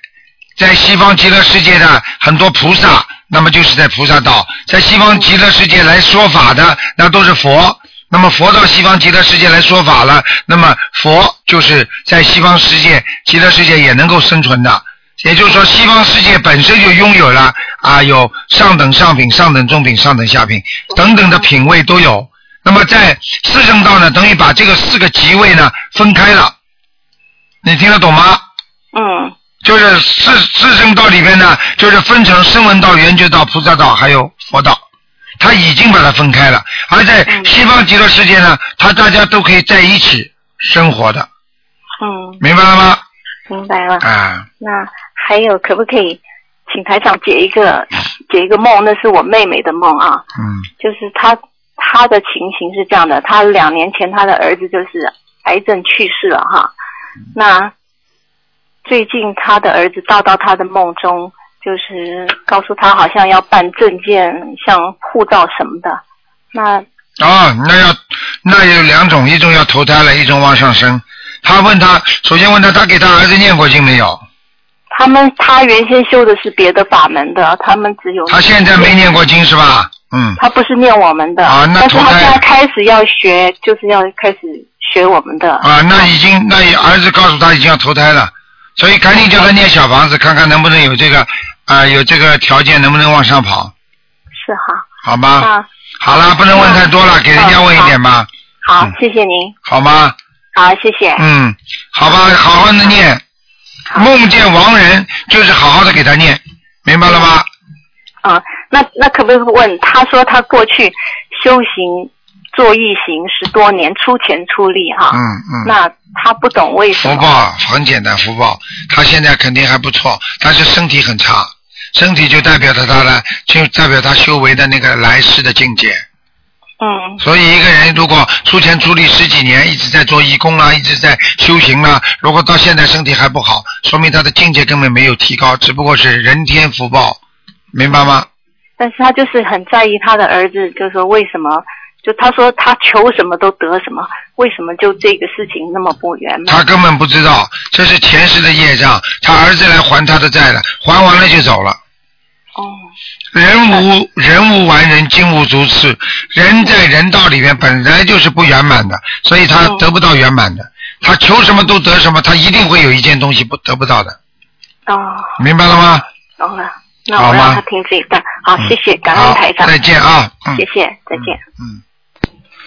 在西方极乐世界的很多菩萨，那么就是在菩萨道，在西方极乐世界来说法的，那都是佛。那么佛到西方极乐世界来说法了，那么佛就是在西方世界极乐世界也能够生存的。也就是说，西方世界本身就拥有了啊，有上等上品、上等中品、上等下品等等的品位都有。那么在四圣道呢，等于把这个四个级位呢分开了。你听得懂吗？嗯，就是四四圣道里面呢，就是分成声闻道、缘觉道、菩萨道还有佛道，他已经把它分开了。而在嗯西方极乐世界呢，他大家都可以在一起生活的，嗯，明白了吗？明白了。啊，那还有可不可以请台长解一个解一个梦？那是我妹妹的梦啊，嗯就是她她的情形是这样的，他两年前他的儿子就是癌症去世了哈，那最近他的儿子到到他的梦中，就是告诉他好像要办证件，像护照什么的，那哦，那要那有两种，一种要投胎了，一种往上升。他问他，首先问他，他给他儿子念过经没有？他们他原先修的是别的法门的，他们只有他现在没念过经是吧？嗯，他不是念我们的，啊那但是他投胎现在开始要学，就是要开始学我们的。啊，那已经，那儿子告诉他已经要投胎了，所以赶紧叫他念小房子，看看能不能有这个啊，有这个条件，能不能往上跑，是哈，好吗？啊，好了，不能问太多了，给人家问一点吧，好嗯，谢谢您，好吗？好，谢谢。嗯，好吧，好好的念，好。梦见亡人就是好好的给他念，明白了吗？啊，那那可不可以问？他说他过去修行做义行十多年，出钱出力哈。嗯嗯。那他不懂为什么？福报很简单，福报，他现在肯定还不错，但是身体很差，身体就代表着他的，就代表他修为的那个来世的境界。嗯所以一个人如果出钱出力十几年，一直在做义工啊，一直在修行啊，如果到现在身体还不好，说明他的境界根本没有提高，只不过是人天福报，明白吗？但是他就是很在意他的儿子，就说为什么？就他说他求什么都得什么，为什么就这个事情那么不圆满？他根本不知道这是前世的业障，他儿子来还他的债了，还完了就走了。哦，人无人无完人，金无足赤。人在人道里面本来就是不圆满的，所以他嗯得不到圆满的。他求什么都得什么，他一定会有一件东西不得不到的，哦，明白了吗？懂了。那我让他听这一段。好，谢谢，感恩台，长。再见啊，嗯谢谢，再见。嗯。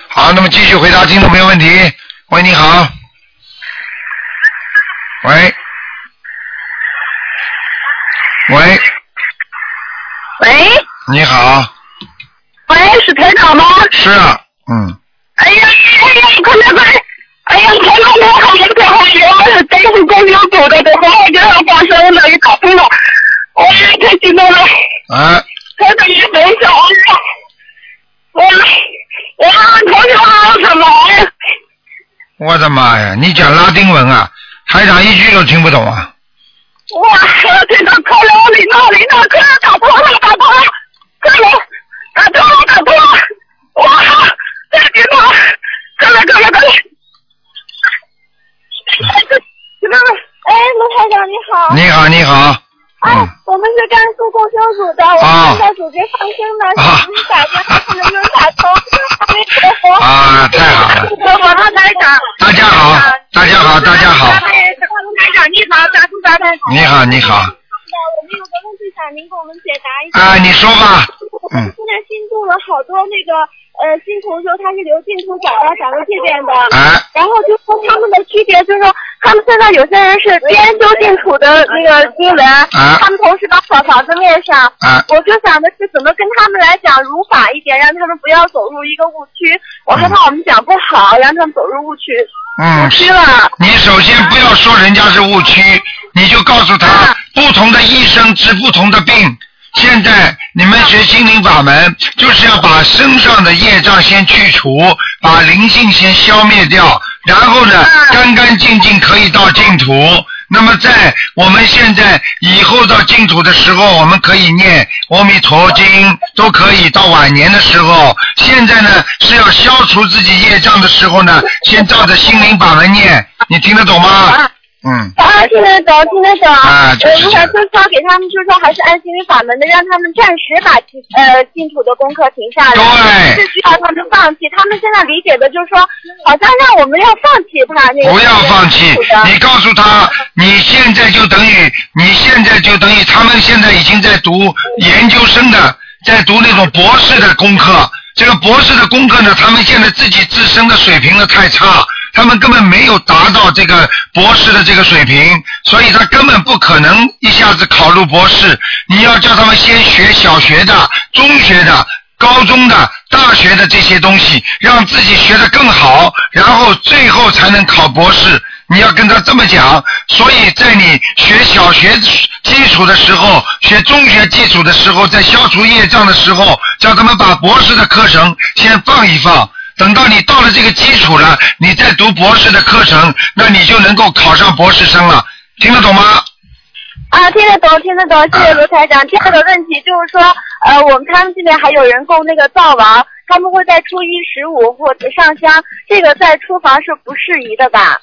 好，那么继续回答听众朋友问题。喂，你好。喂。喂，喂你好，喂，是台长吗？是啊，嗯，哎呀，哎呀，快点快点！哎呀，台长你好，你太好了，真是公牛组的，都好好给他放生了，也打通了，我也太激动了。啊，台长，你等一下，我我我头想什么？我的妈呀，你讲拉丁文啊，台长一句都听不懂啊。哇，台长快了，领导领导，快点打通了，打通了，快了，打通了，打通了，哇，太激动了，快来快来快来！哎，卢台长你好。你好，你好，哎嗯，，我们是甘肃供修组的，我啊们正在组织放生呢，啊。想给你打电话，看能不能打通，还没打通。啊，太好了，我和台长，大家好，大家好，大家好，台长你好，大叔大太你好，你好，我们有个问题想您给我们解答一下。啊，你说吧，嗯。我们现在新做了好多那个呃新同修，他是留净土找到咱们这边的，哎，然后就说他们的区别，就是说他们现在有些人是边修净土的那个经文，啊他们同时把小房子念上。啊，我就想的是怎么跟他们来讲如法一点，让他们不要走入一个误区。我害怕我们讲不好，让他们走入误区。嗯误，区了。你首先不要说人家是误区，你就告诉他，不同的医生治不同的病。现在你们学心灵法门，就是要把身上的业障先去除，把灵性先消灭掉，然后呢，干干净净可以到净土。那么在我们现在以后到净土的时候，我们可以念阿弥陀经，都可以到晚年的时候。现在呢是要消除自己业障的时候呢，先照着心灵法门念，你听得懂吗？嗯，啊，听得懂，听得懂。啊就是呃，如果就是说给他们，就是说还是按心理法门的，让他们暂时把净呃净土的功课停下来。对是需要他们放弃。他们现在理解的就是说，好像让我们要放弃他那个。不要放弃你告诉他，你现在就等于，你现在就等于他们现在已经在读研究生的，在读那种博士的功课。这个博士的功课呢，他们现在自己自身的水平呢太差，他们根本没有达到这个博士的这个水平，所以他根本不可能一下子考入博士。你要叫他们先学小学的、中学的、高中的、大学的这些东西，让自己学得更好，然后最后才能考博士。你要跟他这么讲，所以在你学小学基础的时候，学中学基础的时候，在消除业障的时候，叫他们把博士的课程先放一放。等到你到了这个基础了，你再读博士的课程，那你就能够考上博士生了。听得懂吗？啊，听得懂，听得懂，谢谢罗台长。第二个问题就是说，呃，我们他们这边还有人供那个灶王，他们会在初一十五或者上香，这个在厨房是不适宜的吧？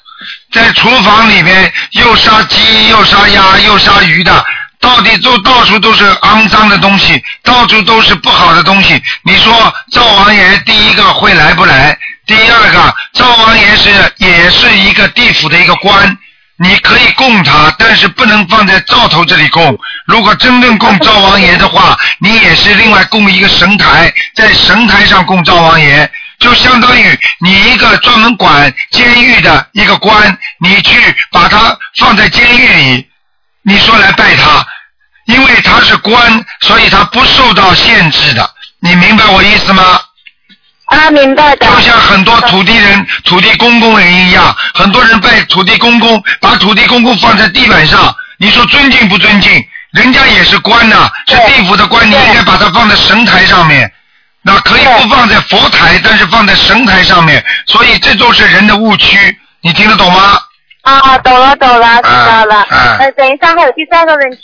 在厨房里面又杀鸡又杀鸭又杀鱼的，到底都到处都是肮脏的东西，到处都是不好的东西。你说灶王爷第一个会来不来？第二个，灶王爷是也是一个地府的一个官，你可以供他，但是不能放在灶头这里供。如果真正供 灶王爷的话，你也是另外供一个神台，在神台上供灶王爷。就相当于你一个专门管监狱的一个官，你去把他放在监狱里，你说来拜他，因为他是官，所以他不受到限制的。你明白我意思吗？啊，明白的。就像很多土地人、土地公公人一样，很多人拜土地公公，把土地公公放在地板上，你说尊敬不尊敬？人家也是官呐、是地府的官，你应该把它放在神台上面。那可以不放在佛台，但是放在神台上面，所以这都是人的误区，你听得懂吗？啊，懂了懂了，知道了。啊呃，等一下还有第三个问题。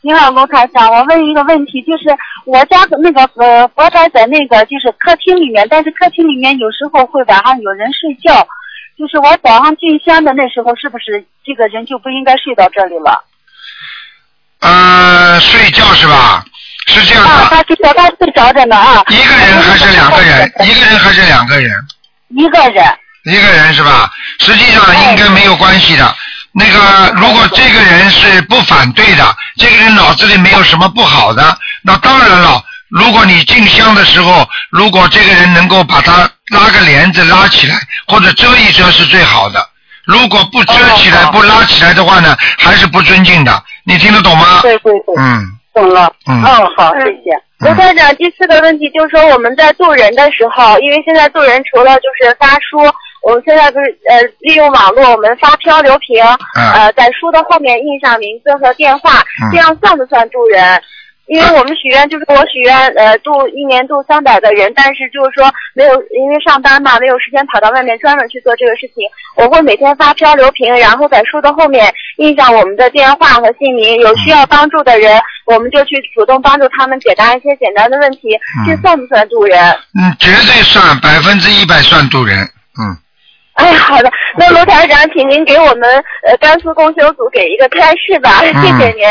你好，卢台长，我问一个问题，就是我家的那个呃佛台在那个就是客厅里面，但是客厅里面有时候会晚上有人睡觉，就是我早上进香的那时候，是不是这个人就不应该睡到这里了？呃，睡觉是吧？是这样的。啊，他他睡着着呢啊。一个人还是两个人？一个人还是两个人？一个人。一个人是吧？实际上应该没有关系的。那个，如果这个人是不反对的，这个人脑子里没有什么不好的，那当然了。如果你进香的时候，如果这个人能够把他拉个帘子拉起来，或者遮一遮是最好的。如果不遮起来、不拉起来的话呢，还是不尊敬的。你听得懂吗？对对对。嗯。懂了。嗯。嗯，好，谢谢。刘台长，第四个问题就是说，我们在渡人的时候，因为现在渡人除了就是发书，我们现在不是呃利用网络，我们发漂流瓶，呃在书的后面印上名字和电话，这样算不算渡人？因为我们许愿就是我许愿呃度一年度三百个人，但是就是说没有因为上班嘛，没有时间跑到外面专门去做这个事情。我会每天发漂流瓶，然后在书的后面印上我们的电话和姓名，有需要帮助的人，我们就去主动帮助他们解答一些简单的问题。这算不算渡人？嗯，绝对算，百分之一百算渡人。嗯。哎，好的，那罗台长，请您给我们呃甘肃共修组给一个开示吧，谢谢您。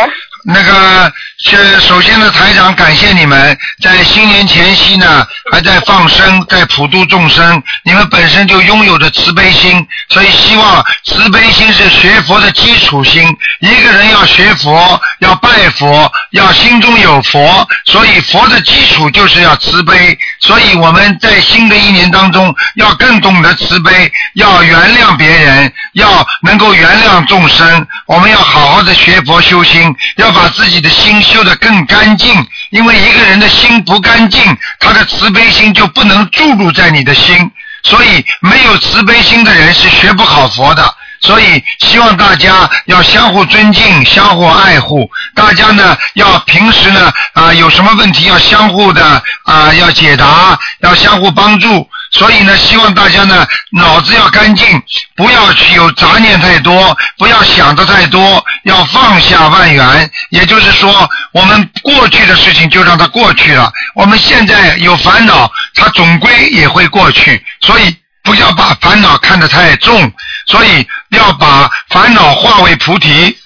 那个是首先呢，台长感谢你们在新年前夕呢还在放生，在普度众生。你们本身就拥有着慈悲心，所以希望慈悲心是学佛的基础心。一个人要学佛，要拜佛，要心中有佛，所以佛的基础就是要慈悲。所以我们在新的一年当中要更懂得慈悲。要原谅别人，要能够原谅众生。我们要好好的学佛修心，要把自己的心修得更干净。因为一个人的心不干净，他的慈悲心就不能注入在你的心。所以，没有慈悲心的人是学不好佛的。所以，希望大家要相互尊敬，相互爱护。大家呢，要平时呢啊，有什么问题要相互的啊，要解答，要相互帮助。所以呢，希望大家呢脑子要干净，不要去有杂念太多，不要想的太多，要放下万缘。也就是说，我们过去的事情就让它过去了。我们现在有烦恼，它总归也会过去。所以不要把烦恼看得太重，所以要把烦恼化为菩提。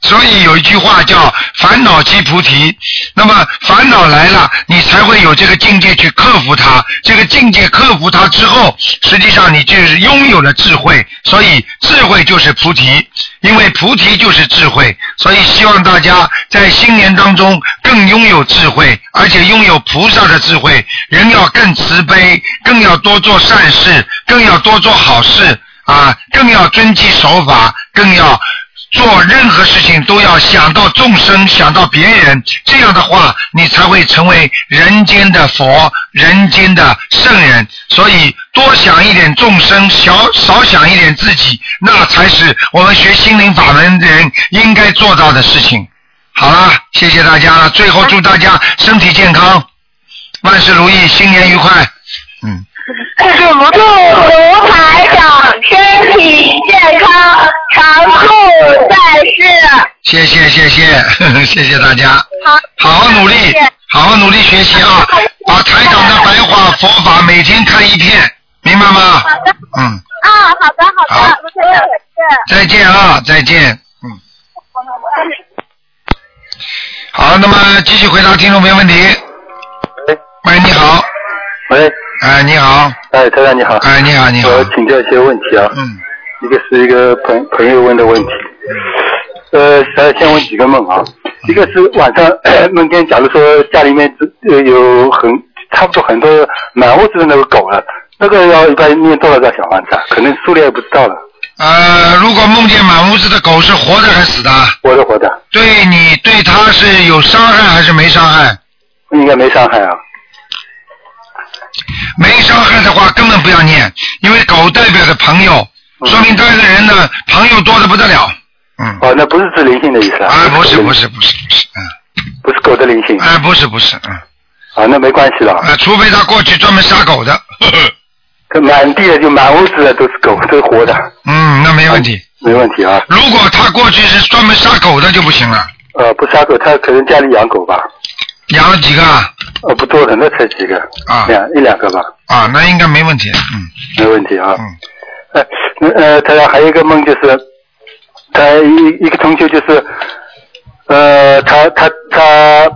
所以有一句话叫“烦恼即菩提”。那么烦恼来了，你才会有这个境界去克服它。这个境界克服它之后，实际上你就是拥有了智慧。所以智慧就是菩提，因为菩提就是智慧。所以希望大家在新年当中更拥有智慧，而且拥有菩萨的智慧。人要更慈悲，更要多做善事，更要多做好事啊，更要遵纪守法，更要。做任何事情都要想到众生，想到别人，这样的话，你才会成为人间的佛，人间的圣人。所以，多想一点众生，少少想一点自己，那才是我们学心灵法门的人应该做到的事情。好了，谢谢大家了。最后，祝大家身体健康，万事如意，新年愉快。嗯。祝卢台长身体健康，长寿在世。谢谢谢谢 谢谢大家，好，好好努力，好好努力学习啊！把台长的白话佛法每天看一遍，明白吗？好的。嗯。啊，好的好的，卢台长再见。再见啊，再见。嗯。好，那么继续回答听众朋友问题。喂，你好。喂。哎，你好。哎，台长你好。哎，你好，你好。我请教一些问题啊。嗯。一个是一个朋朋友问的问题。呃，先先问几个梦啊。一个是晚上 梦见，假如说家里面呃有很差不多很多满屋子的那个狗了，那个要一般念多少个小房子啊？可能数量也不知道了。呃，如果梦见满屋子的狗是活的还是死的？活的，活的。对你对它是有伤害还是没伤害？应该没伤害啊。没伤害的话，根本不要念，因为狗代表着朋友，说明这个人呢朋友多的不得了。嗯。哦，那不是指灵性的意思啊？啊，不是，不是，不是，不是，嗯。不是狗的灵性。哎，不是，不是，嗯。啊，那没关系了。啊，除非他过去专门杀狗的。这 满地的就满屋子的都是狗，都是活的。嗯，那没问题。没问题啊。如果他过去是专门杀狗的就不行了。呃，不杀狗，他可能家里养狗吧。养了几个？呃，不多的，那才几个。啊。两一两个吧。啊，那应该没问题，嗯。没问题啊。嗯。呃，呃，他还有一个梦就是，他一一个同学就是，呃，他他他，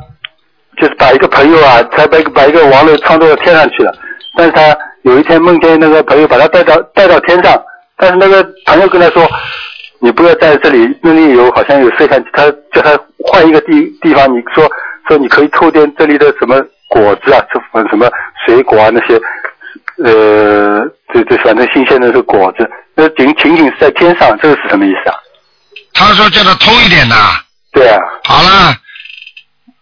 就是把一个朋友啊，他把把一个亡人创造到天上去了，但是他有一天梦见那个朋友把他带到带到天上，但是那个朋友跟他说，你不要在这里，那里有好像有摄像机，他叫他换一个地地方，你说说你可以抽点这里的什么果子啊，什什么水果啊那些，呃，这这反正新鲜的这果子，那仅仅仅是在天上，这个是什么意思啊？他说叫他偷一点呐。对啊。好了，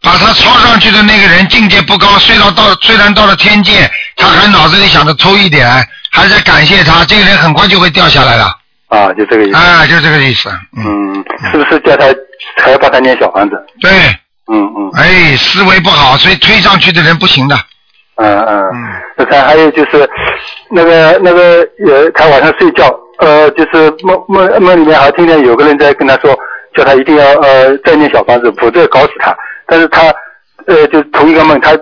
把他抄上去的那个人境界不高，虽然到虽然到了天界，他还脑子里想着偷一点，还在感谢他，这个人很快就会掉下来了。啊，就这个意思。啊，就这个意思。嗯，是不是叫他还要帮他念小房子？对。嗯嗯。哎，思维不好，所以推上去的人不行的。嗯嗯。那看还有就是那个那个呃，他晚上睡觉，呃，就是梦梦梦里面还听见有个人在跟他说，叫他一定要呃再念小房子，否则搞死他。但是他呃就同一个梦，他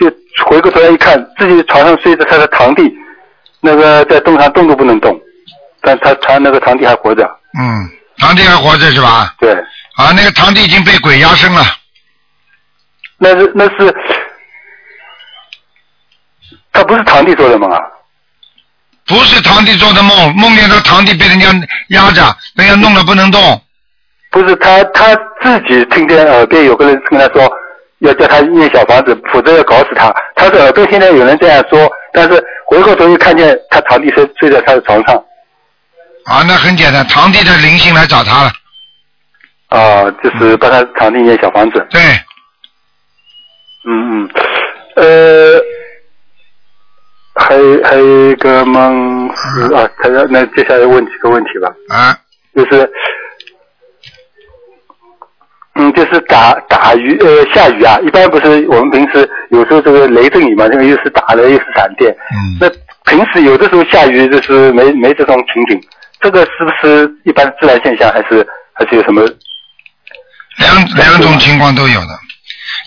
就回过头来一看，自己床上睡着他的堂弟，那个在洞上动都不能动，但他他那个堂弟还活着。嗯，堂弟还活着是吧？对。啊，那个堂弟已经被鬼压身了。那是那是，他不是堂弟做的梦啊。不是堂弟做的梦，梦见他堂弟被人家压着，人家弄了不能动。不是他他自己听见耳边有个人跟他说，要叫他念小房子，否则要搞死他。他的耳朵现在有人这样说，但是回过头又看见他堂弟睡睡在他的床上。啊，那很简单，堂弟的灵性来找他了。啊，就是帮他堂弟念小房子。对。嗯嗯，呃，还还有一个梦是啊，他那接下来问几个问题吧。啊。就是，嗯，就是打打雨呃下雨啊，一般不是我们平时有时候这个雷阵雨嘛，这个又是打雷又是闪电。嗯。那平时有的时候下雨就是没没这种情景，这个是不是一般自然现象，还是还是有什么？两两种情况都有的，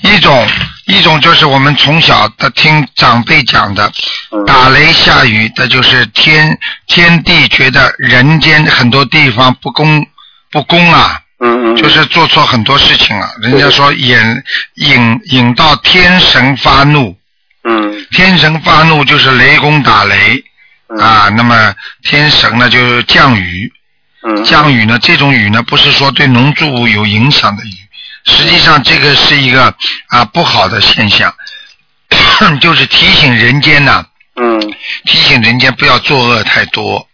一种一种就是我们从小的听长辈讲的，打雷下雨那就是天天地觉得人间很多地方不公不公啊，嗯嗯，就是做错很多事情了，人家说引引引到天神发怒，嗯，天神发怒就是雷公打雷，啊，那么天神呢就降雨。嗯。降雨呢？这种雨呢，不是说对农作物有影响的雨，实际上这个是一个啊不好的现象，就是提醒人间呐，嗯，提醒人间不要作恶太多。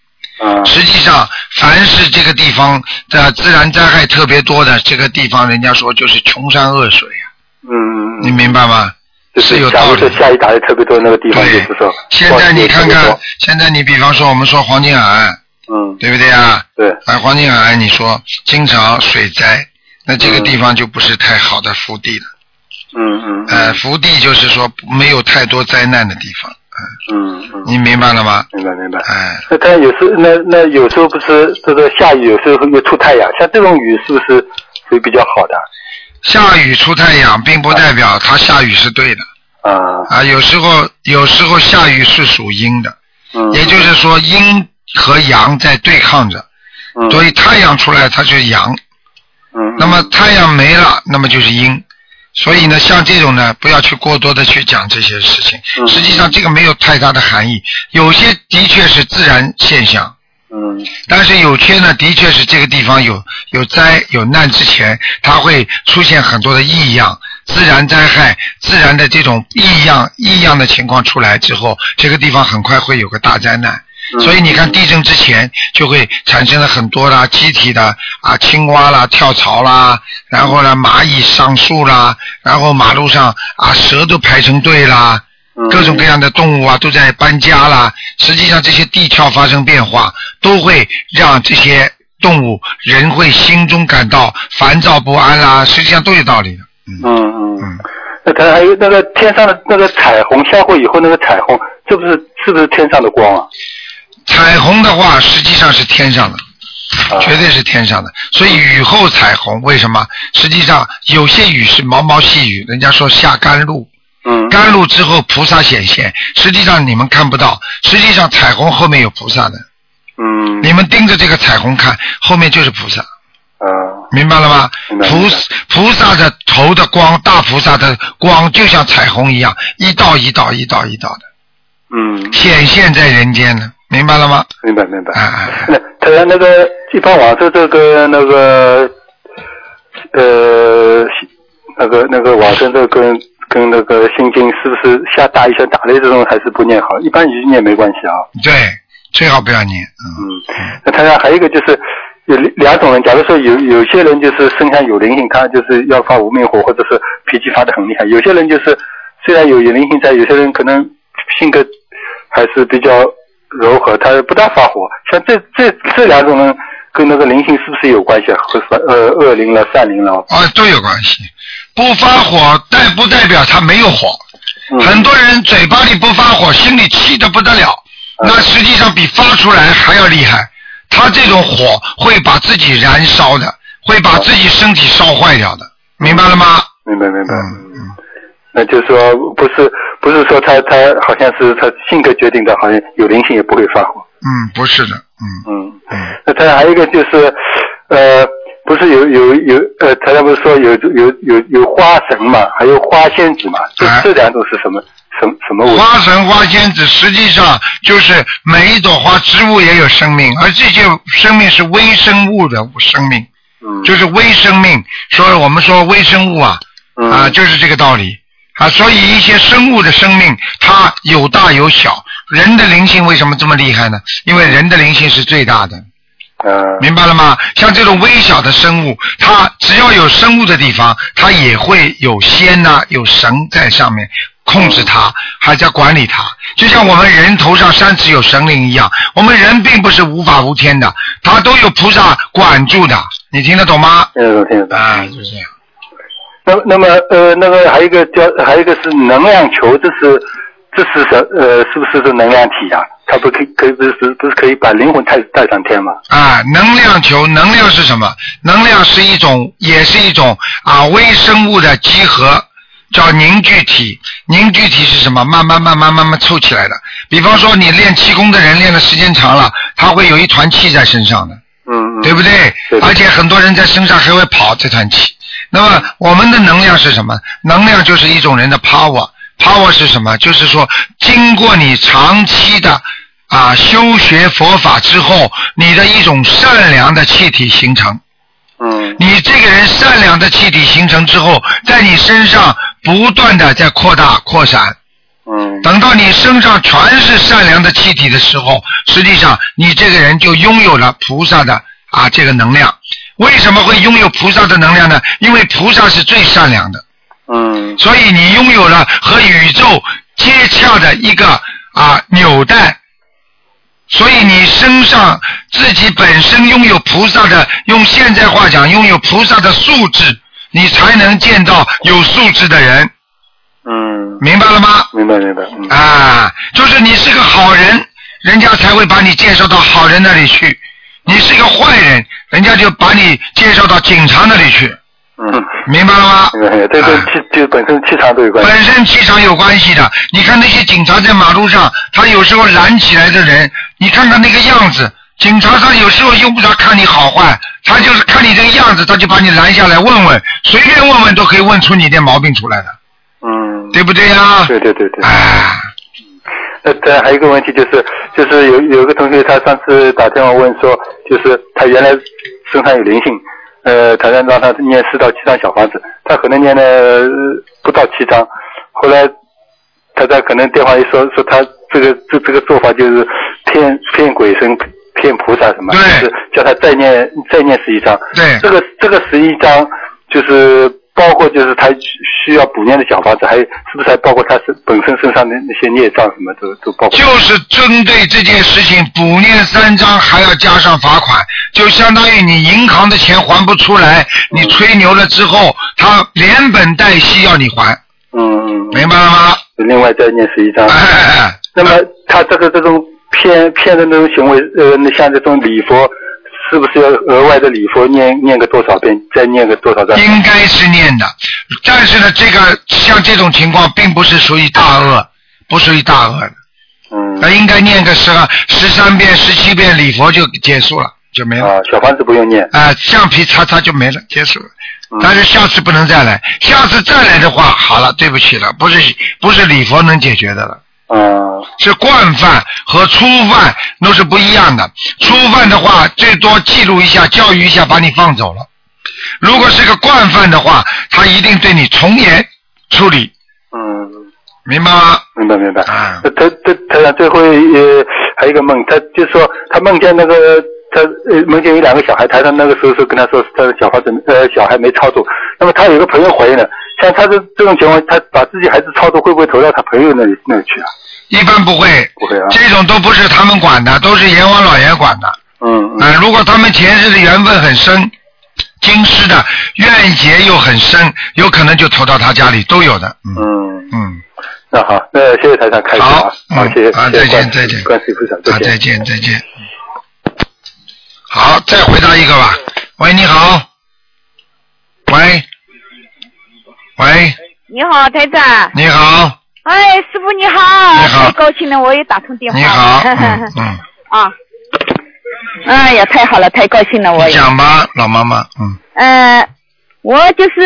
嗯，实际上，凡是这个地方的自然灾害特别多的这个地方，人家说就是穷山恶水呀。嗯，你明白吗？是有道理。下雨打的特别多那个地方，就是说，现在你看看，现在你比方说我们说黄金海岸。嗯，对不对啊？对。哎，黄金海岸，你说经常水灾，那这个地方就不是太好的福地了。嗯嗯。呃，福地就是说没有太多灾难的地方。嗯嗯。你明白了吗？明白明白。哎。那但有时那那有时候不是这个下雨，有时候又出太阳，像这种雨是不是会比较好的？下雨出太阳，并不代表它下雨是对的。啊。啊，有时候有时候下雨是属阴的。嗯。也就是说阴。和阳在对抗着，所以太阳出来它就是阳，那么太阳没了，那么就是阴。所以呢，像这种呢，不要去过多的去讲这些事情。实际上这个没有太大的含义，有些的确是自然现象。嗯。但是有些呢，的确是这个地方有有灾有难之前，它会出现很多的异样，自然灾害、自然的这种异样异样的情况出来之后，这个地方很快会有个大灾难。所以你看，地震之前就会产生了很多啦，机体的啊，青蛙啦，跳槽啦，然后呢，蚂蚁上树啦，然后马路上啊，蛇都排成队啦，各种各样的动物啊都在搬家啦。实际上，这些地壳发生变化，都会让这些动物人会心中感到烦躁不安啦。实际上都有道理的。嗯嗯嗯。那它还有那个天上的那个彩虹，下过以后那个彩虹，这不是是不是天上的光啊？彩虹的话，实际上是天上的，绝对是天上的。所以雨后彩虹，为什么？实际上有些雨是毛毛细雨，人家说下甘露，嗯，甘露之后菩萨显现，实际上你们看不到，实际上彩虹后面有菩萨的，嗯，你们盯着这个彩虹看，后面就是菩萨，啊，明白了吗？菩菩萨的头的光，大菩萨的光就像彩虹一样，一道一道一道一道的。嗯，显现在人间的，明白了吗？明白明白。啊，那他那个一般往生这个那个呃那个那个往生这个跟跟那个心经是不是下大一下打雷这种还是不念好？一般一念没关系啊。对，最好不要念，嗯，嗯，那他还有一个就是有两种人，假如说有有些人就是身上有灵性，他就是要发无名火，或者是脾气发的很厉害；有些人就是虽然有有灵性在，有些人可能性格还是比较柔和，他不大发火。像这这这两种人跟那个灵性是不是有关系啊？和呃恶灵了、善灵了？啊，都有关系。不发火代不代表他没有火？嗯很多人嘴巴里不发火，心里气得不得了，嗯那实际上比发出来还要厉害。他这种火会把自己燃烧的，会把自己身体烧坏掉的，明白了吗？明白明白。嗯嗯，那就是说，不是不是说他他好像是他性格决定的，好像有灵性也不会发火。嗯，不是的，嗯嗯。嗯，那他还有一个就是，呃，不是有有有呃，他不是说有有有有花神嘛，还有花仙子嘛，这哎这两种是什么什么什么？花神花仙子实际上就是每一朵花植物也有生命，而这些生命是微生物的生命，嗯，就是微生命。所以我们说微生物啊，嗯啊，就是这个道理啊。所以一些生物的生命，它有大有小。人的灵性为什么这么厉害呢？因为人的灵性是最大的，嗯明白了吗？像这种微小的生物，它只要有生物的地方，它也会有仙呐、有神在上面控制它，还在管理它。就像我们人头上三尺有神灵一样，我们人并不是无法无天的，它都有菩萨管住的。你听得懂吗？听得懂听得懂。啊，就这样。那那么呃那个还有一个叫还有一个是能量球，这是这是什呃是不是是能量体呀、它不可以可以不是不是可以把灵魂带带上天吗？啊，能量球，能量是什么？能量是一种，也是一种啊微生物的集合，叫凝聚体。凝聚体是什么？慢慢慢慢慢慢凑起来的。比方说，你练气功的人练的时间长了，他会有一团气在身上的，嗯嗯。对不对？对而且很多人在身上还会跑这团气。那么我们的能量是什么？能量就是一种人的 power。power 是什么？就是说，经过你长期的啊修学佛法之后，你的一种善良的气体形成。嗯你这个人善良的气体形成之后，在你身上不断的在扩大扩散。嗯等到你身上全是善良的气体的时候，实际上你这个人就拥有了菩萨的啊这个能量。为什么会拥有菩萨的能量呢？因为菩萨是最善良的，嗯所以你拥有了和宇宙接洽的一个啊纽带。所以你身上自己本身拥有菩萨的，用现在话讲，拥有菩萨的素质，你才能见到有素质的人，嗯，明白了吗？明白明白。嗯啊，就是你是个好人，人家才会把你介绍到好人那里去；你是个坏人，人家就把你介绍到警察那里去，嗯。明白了吗？明白，这跟啊气就本身气场都有关系。本身气场有关系的。你看那些警察在马路上，他有时候拦起来的人，你看看那个样子，警察他有时候用不着看你好坏，他就是看你这个样子，他就把你拦下来问问，随便问问都可以问出你的毛病出来的，嗯。对不对呀？对对对对。啊，那这还有一个问题就是，就是有有个同学他上次打电话问说，就是他原来身上有灵性，呃，他让让他念四到七张小房子，他可能念了呃不到七张，后来他在可能电话一说说他这个这这个做法就是骗骗鬼神骗菩萨什么，就是叫他再念再念十一张，对。这个这个十一张就是包括就是他需要补念的小房子，还有是不是还包括他身本身身上的那些孽障什么都都包括？就是针对这件事情补念三张，还要加上罚款，就相当于你银行的钱还不出来，你吹牛了之后，他连本带息要你还，嗯，嗯明白了吗？另外再念十一张哎。哎哎，那么他这个这种骗骗的那种行为，呃，那像这种礼佛，是不是要额外的礼佛念念个多少遍，再念个多少遍？应该是念的，但是呢，这个像这种情况并不是属于大恶，不属于大恶的，嗯那应该念个十二十三遍、十七遍礼佛就结束了。就没了。啊，小房子不用念。啊，橡皮擦擦就没了，结束了。嗯但是下次不能再来，下次再来的话，好了，对不起了，不是不是礼佛能解决的了。嗯是惯犯和初犯都是不一样的。初犯的话，最多记录一下、教育一下，把你放走了。如果是个惯犯的话，他一定对你从严处理，嗯，明白吗？明白明白。啊他他他他最后呃还有一个梦，他就说他梦见那个他呃梦见有两个小孩，台上那个时候是跟他说他的小孩子呃小孩没操作，那么他有个朋友怀孕了，像他这这种情况，他把自己孩子操作会不会投到他朋友那里那里去啊？一般不会，不会啊。这种都不是他们管的，都是阎王老爷管的。嗯啊、如果他们前世的缘分很深，今世的怨结又很深，有可能就投到他家里，都有的。嗯嗯，嗯，那好，那谢谢台长开始好啊，嗯好，谢谢，啊谢谢观再见再见观世音菩萨，好，再再见再见。好，再回答一个吧。喂，你好。喂，喂，你好，台长。你好，哎，师傅你好，你好太高兴了，我也打通电话。你好，嗯嗯，啊。哎呀，太好了，太高兴了，我也。讲吧，老妈妈，嗯，呃，我就是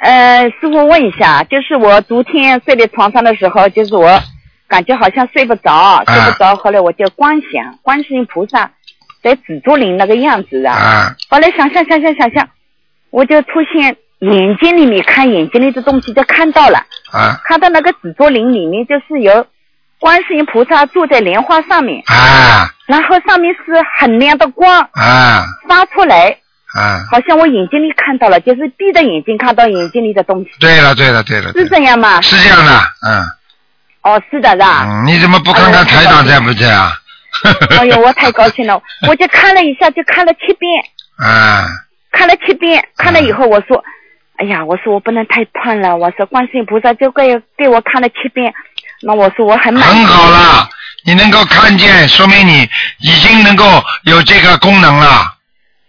呃，师傅问一下，就是我昨天睡在床上的时候，就是我感觉好像睡不着，睡不着，后来我就观想观世音菩萨在紫竹林那个样子啊，啊后来想想想想想想，我就出现眼睛里面看眼睛里的东西就看到了。啊。看到那个紫竹林里面就是有观世音菩萨坐在莲花上面，啊。然后上面是很亮的光啊。发出来，啊！好像我眼睛里看到了，就是闭着眼睛看到眼睛里的东西，对了对了对了，是这样吗？是这样的，嗯。哦，是的，是吧？嗯，你怎么不看看台长在不在啊？哎呦，我太高兴了，我就看了一下，就看了七遍，啊。看了七遍，看了以后我说，哎呀，我说我不能太胖了，我说观世音菩萨就给给我看了七遍，那我说我很满意。很好了，你能够看见，说明你已经能够有这个功能了。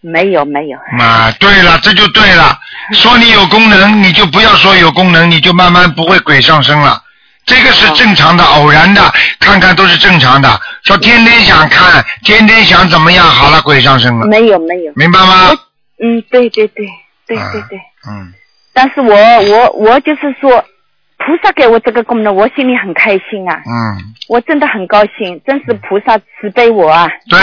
没有没有，啊，对了，这就对了。说你有功能，你就不要说有功能，你就慢慢不会鬼上身了。这个是正常的，偶然的，看看都是正常的。说天天想看，天天想怎么样，好了，鬼上身了，没有没有。明白吗？嗯，对对对对对对。嗯，但是我我我就是说，菩萨给我这个功能，我心里很开心啊，嗯，我真的很高兴，真是菩萨慈悲我啊，对。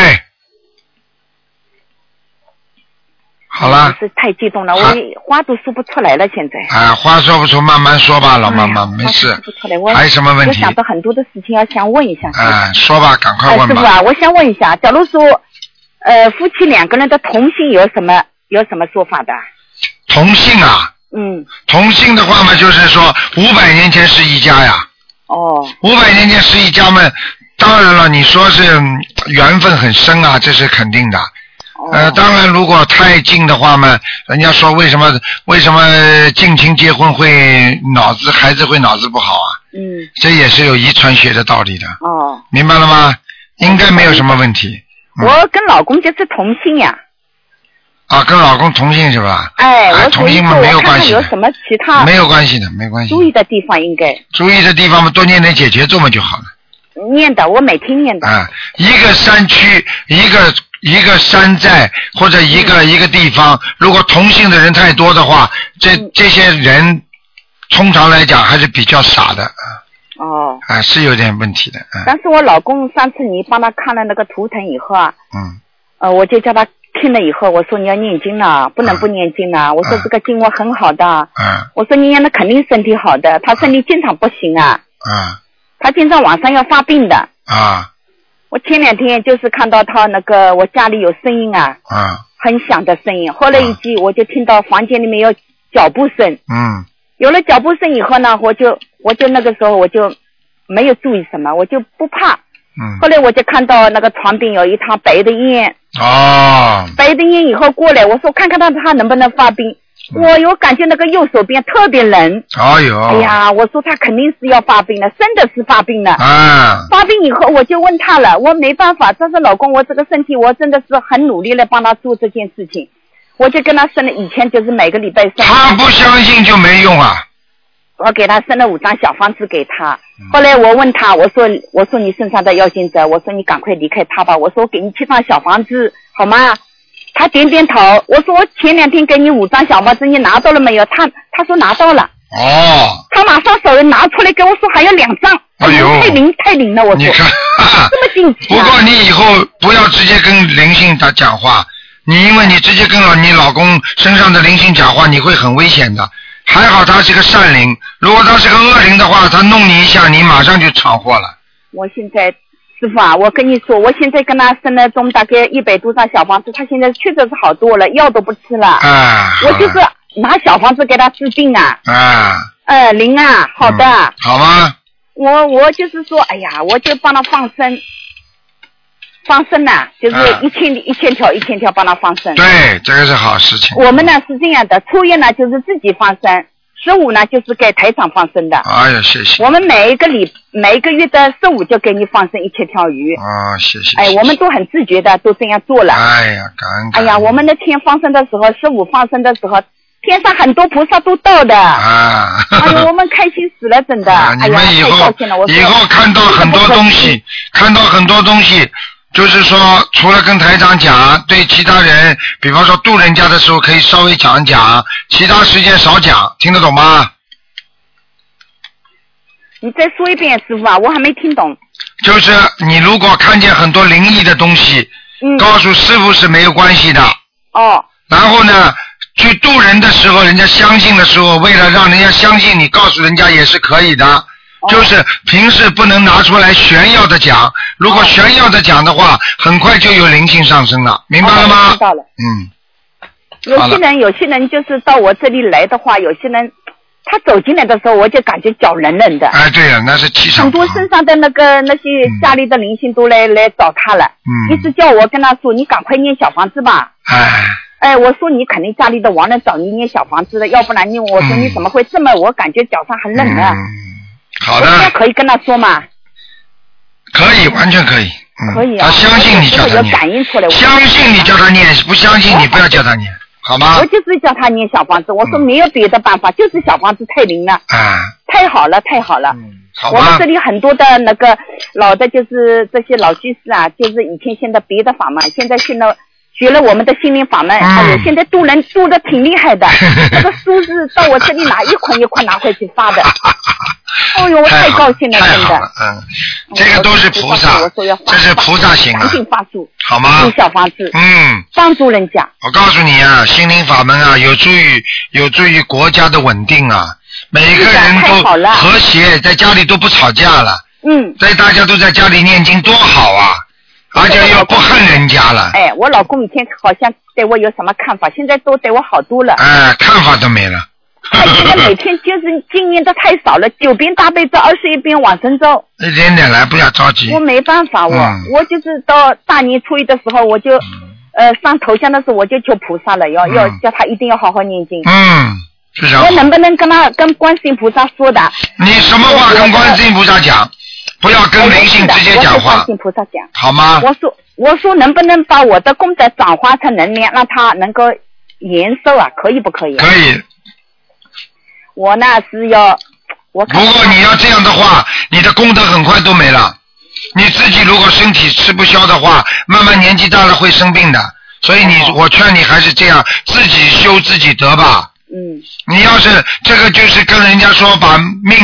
好了，是太激动了，我也话都说不出来了，现在。啊，话说不出，慢慢说吧，老妈妈，没事。说不出来，我还有什么问题我想到很多的事情要想问一下。啊，说吧，赶快哎，问吧。师傅啊，我想问一下，假如说，呃，夫妻两个人的同性有什么有什么说法的？同姓啊，嗯，同姓的话嘛，就是说五百年前是一家呀。哦。五百年前是一家嘛，当然了，你说是嗯缘分很深啊，这是肯定的。哦呃，当然，如果太近的话嘛，人家说为什么为什么近亲结婚会脑子孩子会脑子不好啊？嗯。这也是有遗传学的道理的，哦。明白了吗？应该没有什么问题我跟老公就是同姓呀。啊，跟老公同姓是吧？哎，同性嘛没有关系有什么其他没有关系的，没关系。注意的地方，应该注意的地方嘛，多念点解决咒嘛就好了。念的，我每天念的。啊，一个山区，一个一个山寨或者一嗯个、一个地方，如果同姓的人太多的话，这嗯这些人通常来讲还是比较傻的啊，哦。啊，是有点问题的，啊但是我老公上次你帮他看了那个图腾以后啊，嗯呃，我就叫他听了以后，我说你要念经了，不能不念经了。我说这个经我很好的，嗯我说你念的肯定身体好的，他身体经常不行啊，嗯他经常晚上要发病的。啊我前两天就是看到他那个我家里有声音啊，啊很响的声音。后来一记我就听到房间里面有脚步声，嗯有了脚步声以后呢，我就我就那个时候我就没有注意什么，我就不怕。嗯后来我就看到那个床边有一趟白的烟，哦白的烟以后过来，我说看看他他能不能发病。我有感觉那个右手边特别冷。哎呦哎呀，我说他肯定是要发病了，真的是发病了。啊发病以后我就问他了，我没办法，这是老公，我这个身体我真的是很努力来帮他做这件事情，我就跟他生了，以前就是每个礼拜生。他不相信就没用啊。我给他生了五张小房子给他。后来我问他，我说我说你身上的妖精者，我说你赶快离开他吧，我说我给你七张小房子，好吗？他点点头。我说我前两天给你五张小房子，你拿到了没有？他他说拿到了。哦，他马上手拿出来跟我说还有两张。哎呦太灵太灵了！我说你看，这么紧急、啊。不过你以后不要直接跟灵性他讲话，你因为你直接跟了你老公身上的灵性讲话，你会很危险的。还好他是个善灵，如果他是个恶灵的话，他弄你一下，你马上就闯祸了。我现在师傅啊，我跟你说，我现在跟他生了中大概一百多张小房子，他现在确实是好多了，药都不吃了。啊，我就是拿小房子给他治病啊。啊，呃，灵啊，好的。嗯好吗？我我就是说，哎呀，我就帮他放生，放生呐、就是啊一千、一千条一千条帮他放生。对，这个是好事情。我们呢是这样的，初一呢就是自己放生，十五呢就是给台长放生的。哎呀，谢谢。我们每一个礼每一个月的十五就给你放生一千条鱼。啊，谢谢。哎，我们都很自觉的，都这样做了。哎呀，感恩。哎呀，我们那天放生的时候，十五放生的时候，天上很多菩萨都到的。啊。哎呦，我们开心死了，真的。啊，哎呀，你们以后以后看到很多东西，看到很多东西，就是说，除了跟台长讲，对其他人，比方说渡人家的时候，可以稍微讲一讲，其他时间少讲，听得懂吗？你再说一遍，师傅啊，我还没听懂。就是你如果看见很多灵异的东西，嗯告诉师傅是没有关系的。哦。然后呢，去渡人的时候，人家相信的时候，为了让人家相信你，告诉人家也是可以的。哦就是平时不能拿出来炫耀的讲，如哦果炫耀的讲的话，很快就有灵性上升了，明白了哦吗知？道了。嗯，有些人，有些人就是到我这里来的话，有些人他走进来的时候，我就感觉脚冷冷的。哎，对呀，那是气场很多身上的那个那些家里的灵性都来、来找他了，嗯一直叫我跟他说，你赶快念小房子吧。哎，哎，我说你肯定家里的亡人找你念小房子的，要不然你我说嗯你怎么会这么？我感觉脚上很冷啊。好的，可以跟他说嘛？可以，完全可以。嗯，可以啊。他相信你叫他我有念，感应出来。我相信你叫他念，不相信你不要叫他念，好吗我？就是叫他念小房子，我说没有别的办法，就是小房子太灵了，啊，太好了，太好了。我们这。里很多的那个老的，就是这些老居士啊，就是以前现在别的法嘛，现在学了学了我们的心灵法门，嗯哎呦，现在渡人渡的挺厉害的，那个书是到我这里拿一捆一捆拿回去发的，哎呦，我太高兴了，真的。嗯，这个都是菩萨这是菩萨行啊。赶，紧发书，好吗？念？小房子，嗯，帮助人家。我告诉你啊，心灵法门啊，有助于有助于国家的稳定啊，每个人都了。和谐，在家里都不吵架了，嗯，所以大家都在家里念经多好啊，而且要不恨人家了，哎，我老公以前好像对我有什么看法，现在都对我好多了。哎，看法都没了。他现在每天就是经念的太少了，九遍大悲咒，二十一遍往生咒。一点点来，不要着急我。没办法，我、嗯我就是到大年初一的时候，我就、呃上头香的时候，我就求菩萨了，要、嗯要叫他一定要好好念经。嗯，是这样我。能不能跟他跟观世音菩萨说的？你什么话跟观世音菩萨讲？不要跟灵性直接讲话菩萨讲。好吗？我说我说能不能把我的功德转化成能量，让它能够延寿啊？可以不可以？可以。我那是要我看如果你要这样的话，你的功德很快都没了。你自己如果身体吃不消的话，慢慢年纪大了会生病的。所以你，我劝你还是这样，自己修自己得吧。嗯。你要是这个就是跟人家说把命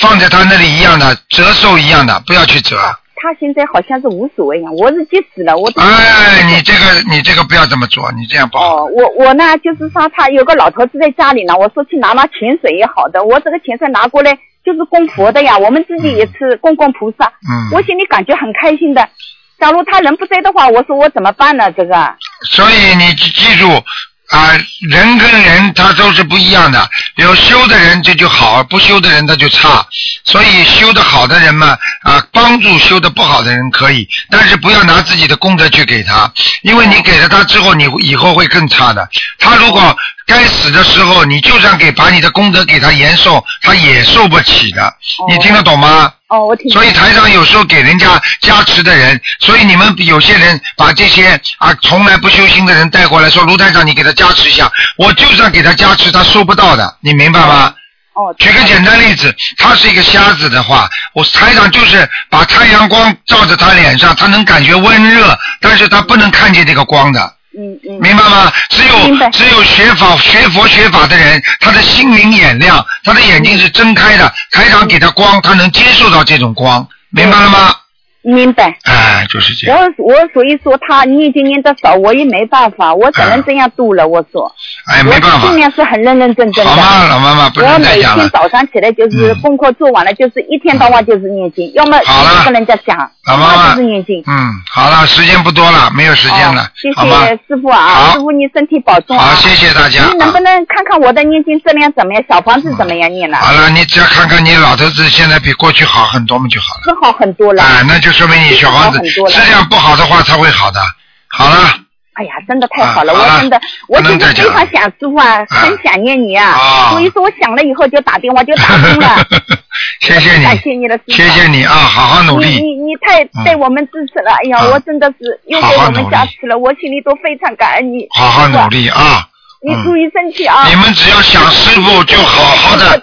放在他那里一样的，折寿一样的，不要去折。他现在好像是无所谓一样，我是急死了，我都。哎，你这个你这个不要这么做，你这样不好。哦，我我呢就是说他有个老头子在家里呢，我说去拿拿钱水也好的，我这个钱水拿过来就是供佛的呀，我们自己也是供供菩萨，嗯我心里感觉很开心的。假如他人不在的话，我说我怎么办呢？这个，所以你记记住啊、人跟人他都是不一样的，有修的人这就好，不修的人他就差。所以修的好的人嘛，啊，帮助修的不好的人可以，但是不要拿自己的功德去给他，因为你给了他之后，你以后会更差的。他如果该死的时候，你就算给把你的功德给他延寿，他也受不起的。你听得懂吗？哦，我听。所以台长有时候给人家加持的人，所以你们有些人把这些啊从来不修心的人带过来，说卢台长你给他加持一下，我就算给他加持，他收不到的，你明白吗？哦。举个简单例子，他是一个瞎子的话，我台长就是把太阳光照在他脸上，他能感觉温热，但是他不能看见这个光的。嗯嗯。明白吗？只有只有学法学佛学法的人，他的心灵眼亮，他的眼睛是睁开的，台长给他光，他能接受到这种光，明白了吗？明白。哎，就是这样。我我所以说他念经念得少，我也没办法，我只能这样度了。我说。哎，没办法我尽。量是很认认真真的。好吗，老妈妈，不我每能再讲了天。早上起来就是嗯功课做完了，就是一天到晚就是念经，要么好了一直跟人家讲，要老妈妈么就是念经。嗯，好了，时间不多了，没有时间了哦，谢？谢师傅啊，师傅你身体保重啊。好，谢谢大家。你能不能看看我的念经质量怎么样？小房子怎么样念了？好了，你只要看看你老头子现在比过去好很多嘛就好了。是好很多了。啊，那就说明你小房子质量不好的话，它会好的。好了，哎呀，真的太好了，啊我真的，我不能再讲就是非常想师傅啊，很想念你啊，啊所以说我想了以后就打电话就打通了。谢谢你，感谢你了。谢谢你啊，好好努力。你你太嗯被我们支持了，哎呀，啊我真的是又给我们加持了，我心里都非常感恩你。好好努力啊！你注意身体啊！你们只要想师傅，就好好的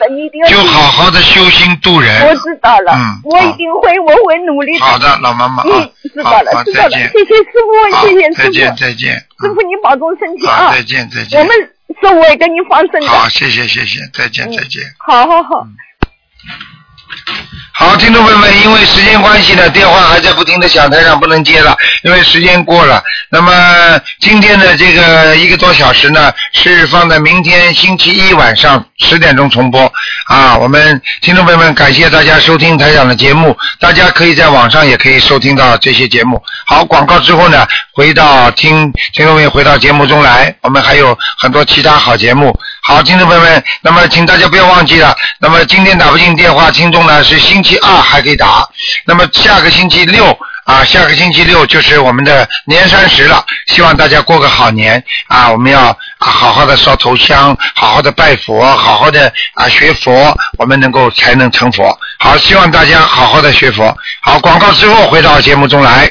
就好好的修心度人。我知道了，嗯我一定会，我会努力的。好的，老妈妈啊嗯，知道了，知道了，谢谢师傅，谢谢师傅，再见，再见。师傅你保重身体，啊！再见，再见。我们是我也跟你放生的。好，谢谢，谢谢，再见，再见。好好好。好，听众朋友们，因为时间关系呢，电话还在不停的响，台上不能接了，因为时间过了。那么今天的这个一个多小时呢，是放在明天星期一晚上十点钟重播啊。我们听众朋友们，感谢大家收听台长的节目，大家可以在网上也可以收听到这些节目。好，广告之后呢，回到听听众朋友回到节目中来，我们还有很多其他好节目。好，听众朋友们，那么请大家不要忘记了，那么今天打不进电话，听众呢是星期二还可以打，那么下个星期六啊，下个星期六就是我们的年三十了，希望大家过个好年啊，我们要好好的烧头香，好好的拜佛，好好的啊学佛，我们能够才能成佛。好，希望大家好好的学佛。好，广告之后回到节目中来。